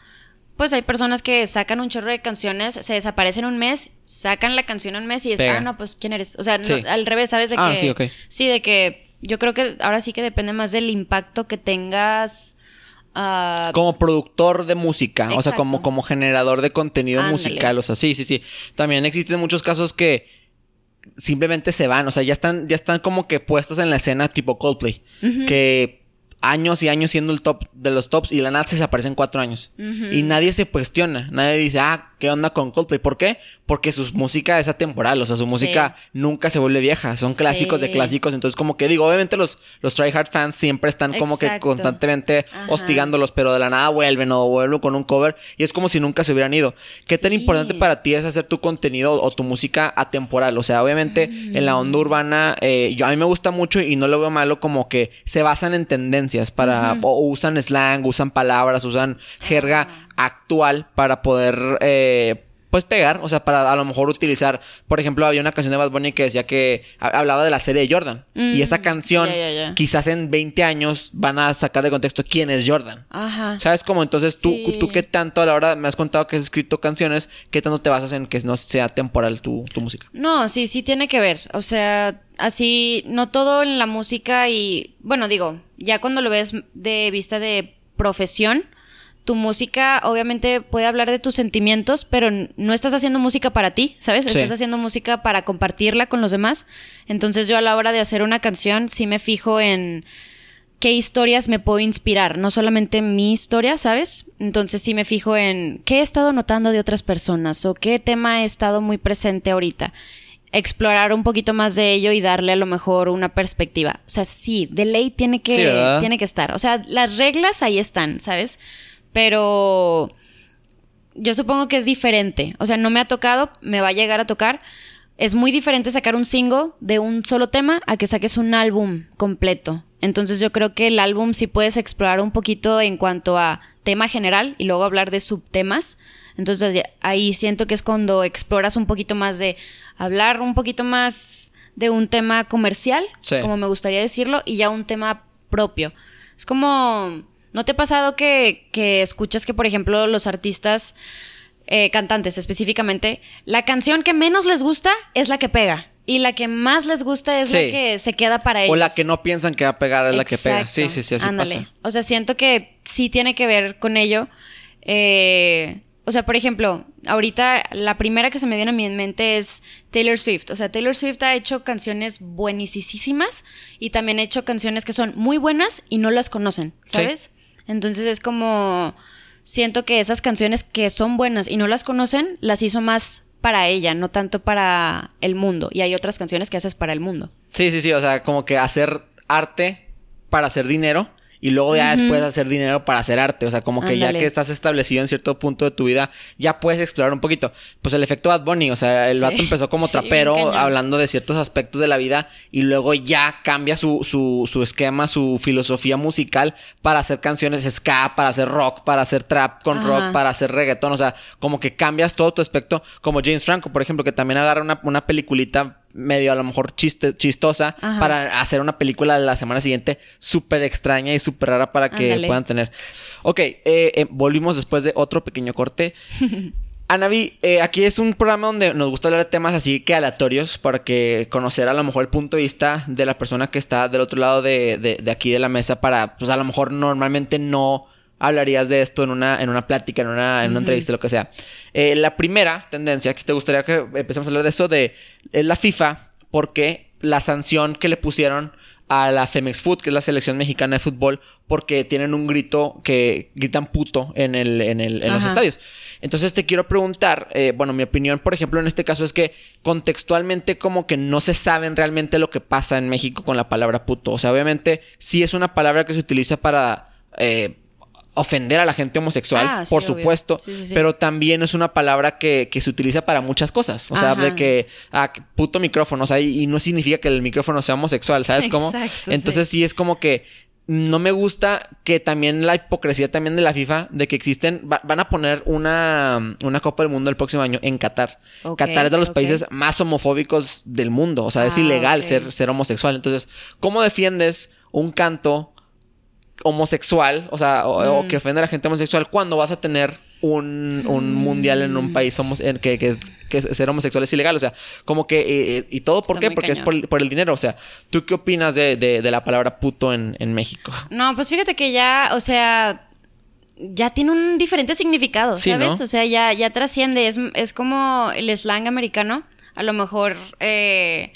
pues hay personas que sacan un chorro de canciones, se desaparecen un mes, sacan la canción un mes y es, ah, no, pues ¿quién eres? O sea, al revés, ¿sabes? De ah, que, sí, ok. sí, de que yo creo que ahora sí que depende más del impacto que tengas. Ah, como productor de música, o sea, como, como generador de contenido musical, o sea, sí, sí, sí. También existen muchos casos que simplemente se van, o sea, ya están, ya están como que puestos en la escena tipo Coldplay, que años y años siendo el top de los tops y la nada se desaparece en cuatro años. Y nadie se cuestiona, nadie dice, ah, ¿qué onda con Coldplay? ¿Por qué? Porque su música es atemporal, o sea, su música nunca se vuelve vieja, son clásicos de clásicos, entonces como que digo, obviamente los, los tryhard fans siempre están como que constantemente hostigándolos, pero de la nada vuelven o vuelven con un cover y es como si nunca se hubieran ido. ¿Qué tan importante para ti es hacer tu contenido o tu música atemporal? O sea, obviamente en la onda urbana, eh, yo, a mí me gusta mucho y no lo veo malo como que se basan en tendencias para, o usan slang, usan palabras, usan jerga actual para poder eh, pues pegar, o sea, para a lo mejor utilizar, por ejemplo, había una canción de Bad Bunny que decía que hablaba de la serie de Jordan y esa mm, canción quizás en 20 años van a sacar de contexto quién es Jordan. Ajá. ¿Sabes cómo? Entonces tú tú qué tanto a la hora me has contado que has escrito canciones, qué tanto te basas en que no sea temporal tu, tu música? No, sí, sí tiene que ver, o sea, así no todo en la música y bueno, digo, ya cuando lo ves de vista de profesión, tu música obviamente puede hablar de tus sentimientos, pero no estás haciendo música para ti, ¿sabes? Estás haciendo música para compartirla con los demás. Entonces yo a la hora de hacer una canción sí me fijo en qué historias me puedo inspirar, no solamente mi historia, ¿sabes? Entonces sí me fijo en qué he estado notando de otras personas o qué tema he estado muy presente ahorita. Explorar un poquito más de ello y darle a lo mejor una perspectiva. O sea, sí, de ley tiene que, tiene que estar. O sea, las reglas ahí están, ¿sabes? Pero yo supongo que es diferente. O sea, no me ha tocado, me va a llegar a tocar. Es muy diferente sacar un single de un solo tema a que saques un álbum completo. Entonces yo creo que el álbum sí puedes explorar un poquito en cuanto a tema general y luego hablar de subtemas. Entonces ahí siento que es cuando exploras un poquito más de hablar un poquito más de un tema comercial, como me gustaría decirlo, y ya un tema propio. Es como ¿No te ha pasado que, escuchas que, por ejemplo, los artistas, eh, cantantes específicamente, la canción que menos les gusta es la que pega? Y la que más les gusta es la que se queda para ellos. O la que no piensan que va a pegar es la que pega. Sí, sí, sí, así pasa. O sea, siento que sí tiene que ver con ello. Eh, o sea, por ejemplo, ahorita la primera que se me viene a mi mente es Taylor Swift. O sea, Taylor Swift ha hecho canciones buenísimas y también ha hecho canciones que son muy buenas y no las conocen, ¿sabes? Entonces es como siento que esas canciones que son buenas y no las conocen, las hizo más para ella, no tanto para el mundo. Y hay otras canciones que haces para el mundo. Sí, sí, sí, o sea, como que hacer arte para hacer dinero y luego ya después hacer dinero para hacer arte. O sea, como que ya que estás establecido en cierto punto de tu vida, ya puedes explorar un poquito. Pues el efecto Bad Bunny, o sea, el vato empezó como trapero hablando de ciertos aspectos de la vida y luego ya cambia su, su, su esquema, su filosofía musical para hacer canciones ska, para hacer rock, para hacer trap con rock, para hacer reggaetón. O sea, como que cambias todo tu aspecto, como James Franco, por ejemplo, que también agarra una, una peliculita medio a lo mejor chiste, chistosa para hacer una película de la semana siguiente súper extraña y súper rara para que puedan tener. Ok, eh, eh, volvimos después de otro pequeño corte. Anavi, eh, aquí es un programa donde nos gusta hablar de temas así que aleatorios para que conocer a lo mejor el punto de vista de la persona que está del otro lado de, de, de aquí de la mesa para, pues a lo mejor normalmente no hablarías de esto en una, en una plática, en una, en una entrevista, lo que sea. Eh, la primera tendencia que te gustaría que empecemos a hablar de eso de es la FIFA, porque la sanción que le pusieron a la Femex Food, que es la selección mexicana de fútbol, porque tienen un grito que gritan puto en, el, en, el, en los estadios. Entonces te quiero preguntar, eh, bueno, mi opinión, por ejemplo, en este caso es que contextualmente como que no se saben realmente lo que pasa en México con la palabra puto. O sea, obviamente sí es una palabra que se utiliza para... Eh, ofender a la gente homosexual, ah, por supuesto, pero también es una palabra que, que, se utiliza para muchas cosas. O sea, de que, ah, puto micrófono, o sea, y, no significa que el micrófono sea homosexual, ¿sabes cómo? Entonces sí. es como que no me gusta que también la hipocresía también de la FIFA de que existen, van a poner una, una Copa del Mundo el próximo año en Qatar. Qatar es de los países más homofóbicos del mundo, o sea, es ah, ilegal ser, ser homosexual. Entonces, ¿cómo defiendes un canto homosexual, o sea, o, que mm. ofende a la gente homosexual, cuando vas a tener un, un mundial en un país en que, que, que, ser homosexual es ilegal, o sea, como que, eh, eh, y todo, ¿por qué? Porque es por, el dinero, o sea, ¿tú qué opinas de, de, la palabra puto en, en México? No, pues fíjate que ya, o sea, ya tiene un diferente significado, ¿sabes? O sea, ya, ya trasciende, es, es como el slang americano, a lo mejor... Eh,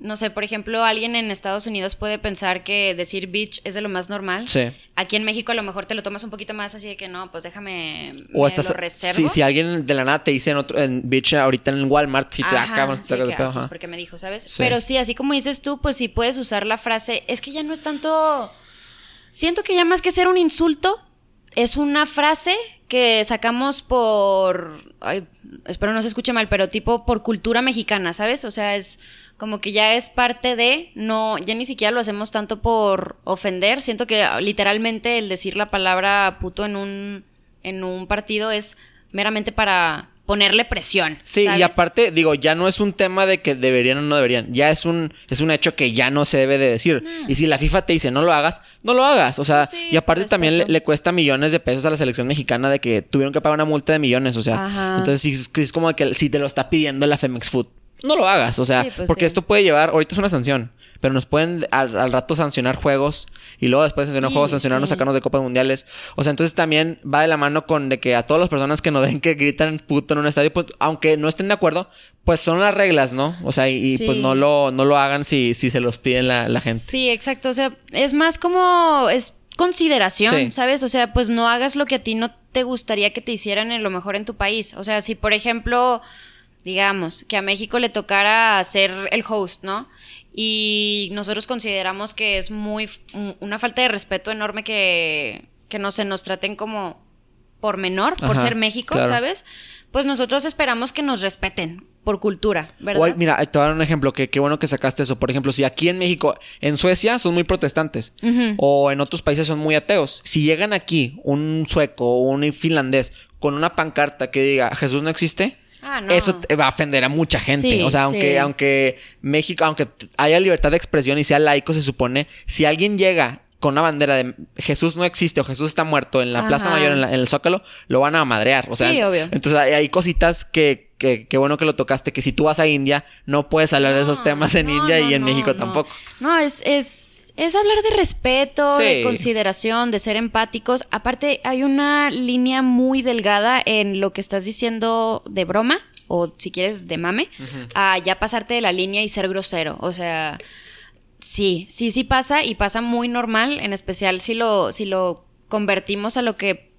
no sé, por ejemplo, alguien en Estados Unidos puede pensar que decir bitch es de lo más normal. Sí. Aquí en México a lo mejor te lo tomas un poquito más así de que no, pues déjame o hasta lo reservo. Sí, si alguien de la nada te dice en otro en bitch ahorita en Walmart si te da cabrón, sí, ah, porque me dijo, ¿sabes? Pero sí, así como dices tú, pues sí puedes usar la frase, es que ya no es tanto siento que ya más que ser un insulto es una frase que sacamos por ay, espero no se escuche mal, pero tipo por cultura mexicana, ¿sabes? O sea, es como que ya es parte de, no, ya ni siquiera lo hacemos tanto por ofender, siento que literalmente el decir la palabra puto en un, en un partido es meramente para ponerle presión. Sí, y aparte, digo, ya no es un tema de que deberían o no deberían, ya es un, es un hecho que ya no se debe de decir. Y si la FIFA te dice no lo hagas, no lo hagas. O sea, y aparte también le, cuesta millones de pesos a la selección mexicana de que tuvieron que pagar una multa de millones. O sea, entonces es, como que si te lo está pidiendo la Femex Food, no lo hagas, o sea, pues porque esto puede llevar, ahorita es una sanción, pero nos pueden al, rato sancionar juegos y luego después de sancionar juegos, sancionarnos, sacarnos de copas mundiales. O sea, entonces también va de la mano con de que a todas las personas que nos ven que gritan puto en un estadio, pues, aunque no estén de acuerdo, pues son las reglas, ¿no? O sea, y, pues no lo, no lo hagan si, si se los piden la, la gente. Sí, exacto. O sea, es más como es consideración, ¿sabes? O sea, pues no hagas lo que a ti no te gustaría que te hicieran en lo mejor en tu país. O sea, si por ejemplo digamos, que a México le tocara ser el host, ¿no? Y nosotros consideramos que es muy una falta de respeto enorme que, que no se nos traten como por menor, por ser México, ¿sabes? Pues nosotros esperamos que nos respeten por cultura, ¿verdad? mira, te voy a dar un ejemplo, que qué bueno que sacaste eso. Por ejemplo, si aquí en México, en Suecia son muy protestantes o en otros países son muy ateos. Si llegan aquí un sueco o un finlandés con una pancarta que diga Jesús no existe, Ah, Eso va a ofender a mucha gente. o sea, aunque, aunque México, aunque haya libertad de expresión y sea laico, se supone, si alguien llega con una bandera de Jesús no existe o Jesús está muerto en la Plaza Mayor, en, el Zócalo, lo van a madrear. O sea, sí, obvio. Entonces hay, cositas que, que, bueno que lo tocaste, que si tú vas a India, no puedes hablar de esos temas en India y en México tampoco. No, es, es Es hablar de respeto, Sí. de consideración, de ser empáticos. Aparte, hay una línea muy delgada en lo que estás diciendo de broma, o si quieres de mame, a ya pasarte de la línea y ser grosero. O sea, sí, sí, sí pasa y pasa muy normal, en especial si lo, si lo convertimos a lo que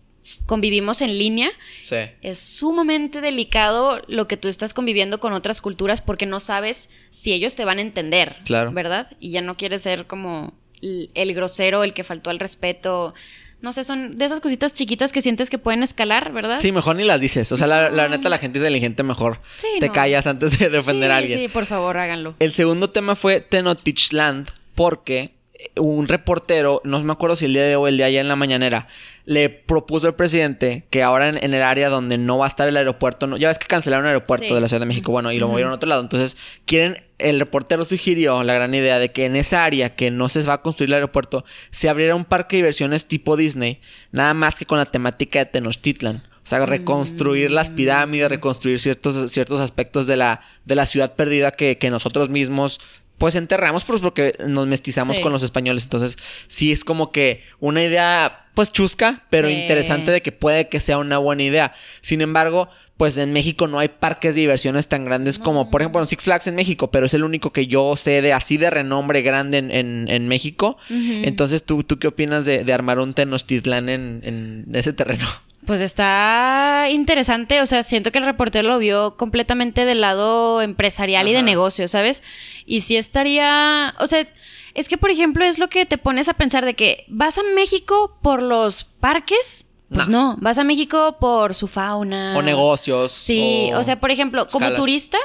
convivimos en línea. Sí. Es sumamente delicado lo que tú estás conviviendo con otras culturas porque no sabes si ellos te van a entender. Claro. ¿Verdad? Y ya no quieres ser como el, grosero, el que faltó al respeto. No sé, son de esas cositas chiquitas que sientes que pueden escalar, ¿verdad? Sí, mejor ni las dices. O sea, la, la neta, la gente inteligente mejor Sí, te no. callas antes de defender sí, a alguien. Sí, por favor, háganlo. El segundo tema fue Tenochtitlan porque un reportero, no me acuerdo si el día de hoy o el día de ayer en la mañanera, le propuso al presidente que ahora en, en el área donde no va a estar el aeropuerto, no, ya ves que cancelaron el aeropuerto Sí. de la Ciudad de México, bueno, y lo movieron a otro lado. Entonces, quieren, el reportero sugirió la gran idea de que en esa área que no se va a construir el aeropuerto, se abriera un parque de diversiones tipo Disney, nada más que con la temática de Tenochtitlan. O sea, reconstruir las pirámides, reconstruir ciertos, ciertos aspectos de la, de la ciudad perdida que, que nosotros mismos pues enterramos pues porque nos mestizamos Sí. con los españoles. Entonces, sí es como que una idea pues chusca, pero Sí. interesante de que puede que sea una buena idea. Sin embargo, pues en México no hay parques de diversiones tan grandes como, por ejemplo, Six Flags en México, pero es el único que yo sé de así de renombre grande en, en- en México. Entonces, ¿tú, ¿tú qué opinas de, de armar un Tenochtitlán en, en ese terreno? Pues está interesante, o sea, siento que el reportero lo vio completamente del lado empresarial y de negocio, ¿sabes? Y sí estaría, o sea, es que por ejemplo es lo que te pones a pensar de que vas a México por los parques, pues no, vas a México por su fauna. O negocios. Sí, o, sea, por ejemplo, como turista,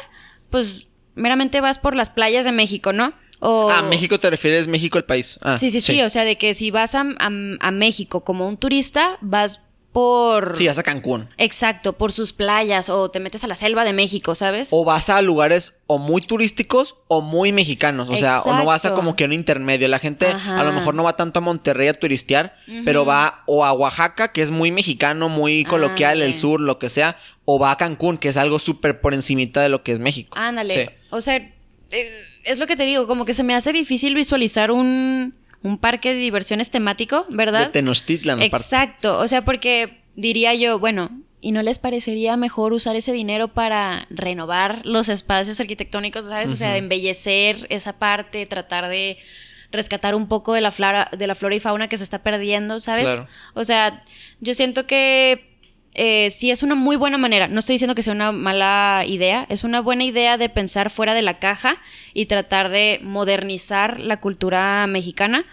pues meramente vas por las playas de México, ¿no? O... Ah, México te refieres México el país. Ah, sí, sí, sí, o sea, de que si vas a, a- a México como un turista, vas por... Sí, vas a Cancún. Exacto, por sus playas o te metes a la selva de México, ¿sabes? O vas a lugares o muy turísticos o muy mexicanos. O sea, o no vas a como que un intermedio. La gente Ajá. a lo mejor no va tanto a Monterrey a turistear, pero va o a Oaxaca, que es muy mexicano, muy coloquial, el sur, lo que sea. O va a Cancún, que es algo súper por encimita de lo que es México. Ándale. Sí. O sea, eh, es lo que te digo, como que se me hace difícil visualizar un, un parque de diversiones temático, De ¿verdad? Tenochtitlan, aparte. Exacto, o sea, porque diría yo, bueno, ¿y no les parecería mejor usar ese dinero para renovar los espacios arquitectónicos, ¿sabes? O sea, de embellecer esa parte, tratar de rescatar un poco de la flora, de la flora y fauna que se está perdiendo, ¿sabes? Claro. O sea, yo siento que eh, sí es una muy buena manera. No estoy diciendo que sea una mala idea. Es una buena idea de pensar fuera de la caja y tratar de modernizar la cultura mexicana.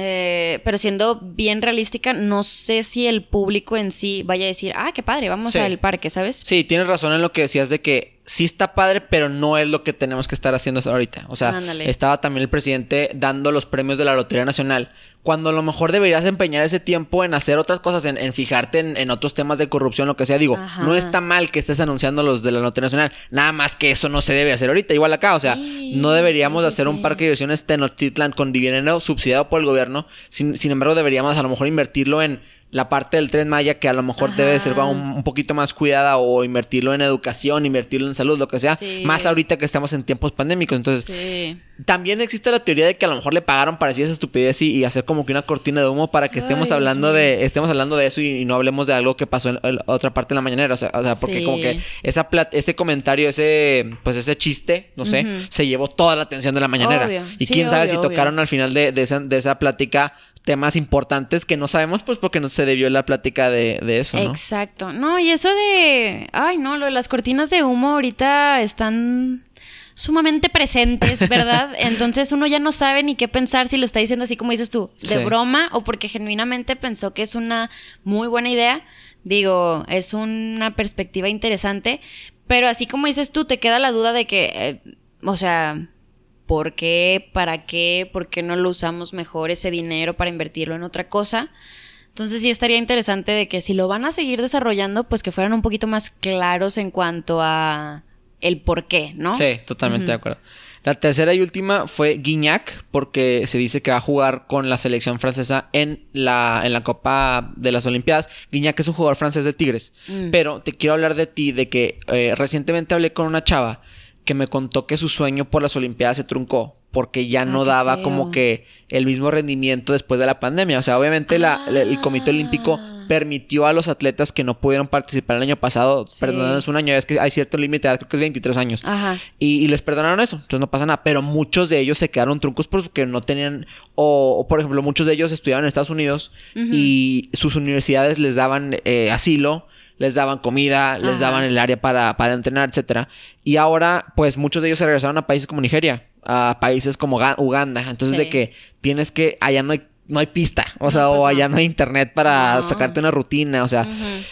Eh, pero siendo bien realística, no sé si el público en sí vaya a decir, ah, qué padre, vamos Sí. al parque, ¿sabes? Sí, tienes razón en lo que decías de que sí está padre, pero no es lo que tenemos que estar haciendo ahorita. O sea, Ándale. estaba también el presidente dando los premios de la Lotería Nacional, cuando a lo mejor deberías empeñar ese tiempo en hacer otras cosas, en, en fijarte en, en otros temas de corrupción, lo que sea. Digo, Ajá. no está mal que estés anunciando los de la Lotería Nacional, nada más que eso no se debe hacer ahorita, igual acá. O sea, Sí, no deberíamos de sí, hacer sí. un parque de diversiones Tenochtitlan con dinero subsidiado por el gobierno. Sin, sin embargo, deberíamos a lo mejor invertirlo en la parte del tren Maya que a lo mejor debe de ser un, un poquito más cuidada o invertirlo en educación, invertirlo en salud, lo que sea. Sí. Más ahorita que estamos en tiempos pandémicos. Entonces, Sí. también existe la teoría de que a lo mejor le pagaron para decir esa estupidez y, y hacer como que una cortina de humo para que estemos Ay, hablando de estemos hablando de eso y, y no hablemos de algo que pasó en, en otra parte de la mañanera. O sea, o sea, porque como que esa ese comentario, ese pues ese chiste, no sé, se llevó toda la atención de la mañanera. Obvio. Y quién sabe si obvio. tocaron al final de, de esa, de esa plática temas importantes que no sabemos, pues porque no se debió la plática de, de eso, ¿no? Exacto. No, y eso de. Ay, no, lo de las cortinas de humo ahorita están sumamente presentes, ¿verdad? Entonces uno ya no sabe ni qué pensar si lo está diciendo así como dices tú, de Sí. broma o porque genuinamente pensó que es una muy buena idea. Digo, es una perspectiva interesante, pero así como dices tú, te queda la duda de que, eh, o sea, ¿por qué? ¿Para qué? ¿Por qué no lo usamos mejor ese dinero para invertirlo en otra cosa? Entonces sí estaría interesante de que si lo van a seguir desarrollando, pues que fueran un poquito más claros en cuanto a el por qué, ¿no? Sí, totalmente de acuerdo. La tercera y última fue Guignac, porque se dice que va a jugar con la selección francesa en la, en la Copa de las Olimpiadas. Guignac es un jugador francés de Tigres. Pero te quiero hablar de ti, de que eh, recientemente hablé con una chava que me contó que su sueño por las Olimpiadas se truncó porque ya Ah, no qué daba como que el mismo rendimiento después de la pandemia. O sea, obviamente la- la- el Comité Olímpico Ah. permitió a los atletas que no pudieron participar el año pasado, Sí. perdónanos un año, es que hay cierto límite, creo que es 23 años. Ajá. Y, y les perdonaron eso, entonces no pasa nada. Pero muchos de ellos se quedaron truncos porque no tenían, o, o, por ejemplo, muchos de ellos estudiaban en Estados Unidos y sus universidades les daban eh, asilo, les daban comida, les daban el área para, para entrenar, etcétera. Y ahora, pues muchos de ellos se regresaron a países como Nigeria, a países como Ga- Uganda. Entonces, Sí. de que tienes que, allá no hay no hay pista, o sea, No, pues o allá no hay internet para No. sacarte una rutina, o sea,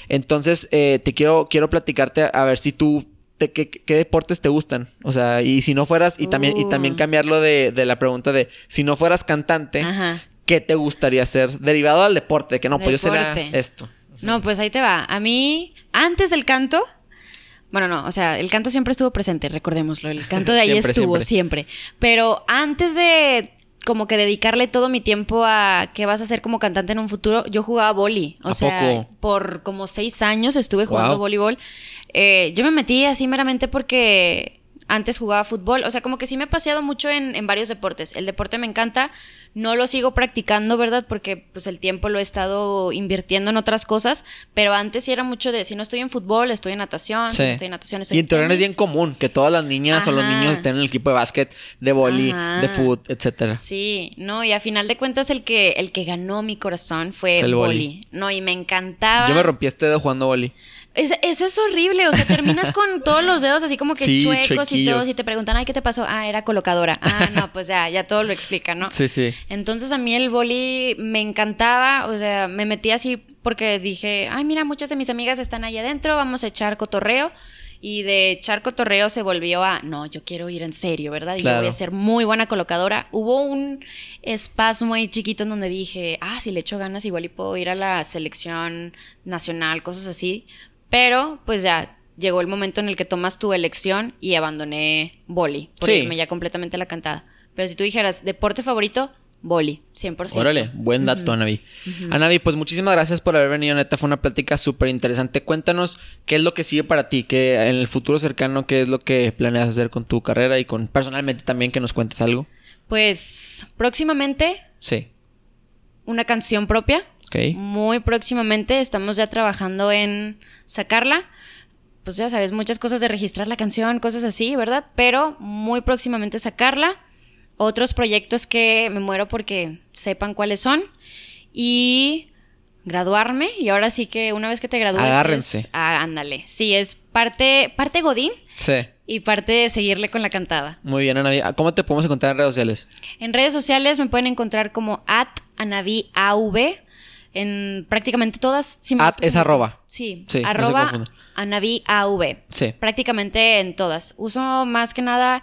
entonces, eh, te quiero, quiero platicarte a ver si tú, te- qué, qué deportes te gustan. O sea, y si no fueras, y también, y también Uh. cambiarlo de, de la pregunta de si no fueras cantante, Ajá. ¿qué te gustaría hacer? Derivado al deporte, que no, pues yo sería No, pues ahí te va. A mí, antes del canto, bueno, no, o sea, el canto siempre estuvo presente, recordémoslo. El canto de ahí Siempre, estuvo, siempre. siempre. Pero antes de como que dedicarle todo mi tiempo a qué vas a hacer como cantante en un futuro, yo jugaba boli. O ¿A sea, poco? por como seis años estuve jugando Wow. voleibol. Eh, yo me metí así meramente porque antes jugaba fútbol. O sea, como que sí me he paseado mucho en, en varios deportes. El deporte me encanta. No lo sigo practicando, ¿verdad? Porque pues el tiempo lo he estado invirtiendo en otras cosas. Pero antes sí era mucho de si no estoy en fútbol, estoy en natación. Si Sí. no estoy en natación, estoy Y en Torreón es bien común que todas las niñas o los niños estén en el equipo de básquet, de boli, Ajá. de foot, etcétera. Sí, no, y a final de cuentas el que, el que ganó mi corazón fue El boli. boli. No, y me encantaba. Yo me rompí este dedo jugando boli. Es- eso es horrible, o sea, terminas con todos los dedos así como que Sí, chuecos y todos y te preguntan, ay, ¿qué te pasó? Ah, era colocadora. Ah, no, pues ya, ya todo lo explica, ¿no? Sí, sí. Entonces a mí el boli me encantaba, o sea, me metí así porque dije, ay, mira, muchas de mis amigas están ahí adentro, vamos a echar cotorreo. Y de echar cotorreo se volvió a, no, yo quiero ir en serio, ¿verdad? Y yo voy a ser muy buena colocadora. Hubo un espasmo ahí chiquito en donde dije, ah, si le echo ganas, igual y puedo ir a la selección nacional, cosas así. Pero, pues ya, llegó el momento en el que tomas tu elección y abandoné boli. Por Sí. irme ya completamente a la cantada. Pero si tú dijeras, deporte favorito, boli, 100%. Órale, buen dato, Anavi. Anavi, pues muchísimas gracias por haber venido, neta, fue una plática súper interesante. Cuéntanos qué es lo que sigue para ti, que en el futuro cercano, qué es lo que planeas hacer con tu carrera y con personalmente también que nos cuentes algo. Pues próximamente Sí, una canción propia. Muy próximamente estamos ya trabajando en sacarla. Pues ya sabes, muchas cosas de registrar la canción, cosas así, ¿verdad? Pero muy próximamente sacarla. Otros proyectos que me muero porque sepan cuáles son. Y graduarme. Y ahora sí que una vez que te gradúes. Agárrense. es- ah, ándale. Sí, es parte, parte Godín Sí, y parte de seguirle con la cantada. muy bien, Anavi. Ah, ¿Cómo te podemos encontrar en redes sociales? En redes sociales me pueden encontrar como at anaviav en prácticamente todas. Sí, me At gusta es arroba. Sí, Sí, no arroba confunda. anaviav. Sí. Prácticamente en todas. Uso más que nada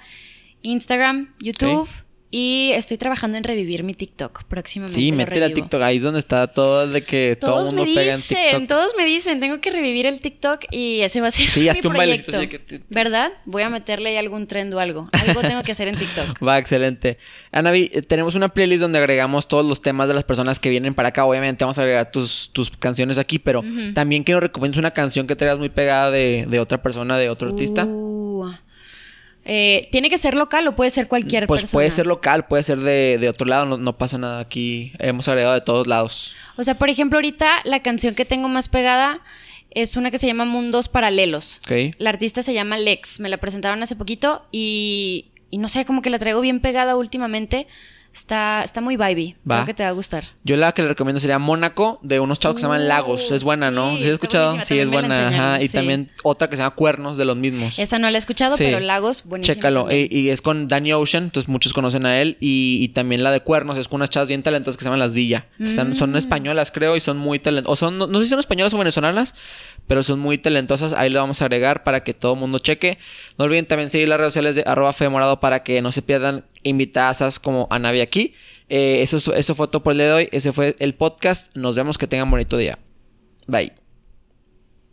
Instagram, YouTube y estoy trabajando en revivir mi TikTok próximamente. Sí, lo métela a. TikTok, ahí es donde está todo de que todo el me mundo pega en dicen, TikTok. todos me dicen, tengo que revivir el TikTok y ese va a ser Sí, mi hazte un bailecito proyecto. así que- ¿Verdad? Voy a meterle ahí algún trend o algo. Algo tengo que hacer en TikTok. Va, excelente. Anavi, eh, tenemos una playlist donde agregamos todos los temas de las personas que vienen para acá. Obviamente vamos a agregar tus, tus canciones aquí, pero también quiero recomiendas una canción que traigas muy pegada de, de otra persona, de otro artista. Eh, ¿Tiene que ser local o puede ser cualquier Pues persona? puede ser local, puede ser de, de otro lado, no, no pasa nada aquí. Hemos agregado de todos lados. O sea, por ejemplo, ahorita la canción que tengo más pegada es una que se llama Mundos Paralelos. Ok. La artista se llama Lex. Me la presentaron hace poquito y, y no sé, como que la traigo bien pegada últimamente. Está, está muy vibey. Va. Creo que te va a gustar. Yo la que le recomiendo sería Mónaco, de unos chavos que se llaman Uh, Lagos. Es buena, ¿no? sí, ¿Sí has escuchado? Sí, es buena. Ajá. Y sí. también otra que se llama Cuernos, de los mismos. Esa no la he escuchado, Sí. pero Lagos, buenísima. Chécalo. también. Y, y es con Danny Ocean, entonces muchos conocen a él. Y, y también la de Cuernos es con unas chavas bien talentosas que se llaman Las Villa. Están- Mm. son españolas, creo, y son muy talentosas. O son, no, no sé si son españolas o venezolanas, pero son muy talentosas. Ahí le vamos a agregar para que todo el mundo cheque. No olviden también seguir las redes sociales de arroba Morado para que no se pierdan invitadas como a Navi aquí. Eh, eso, eso fue todo por el día de hoy. Ese fue el podcast. Nos vemos. Que tengan bonito día. Bye.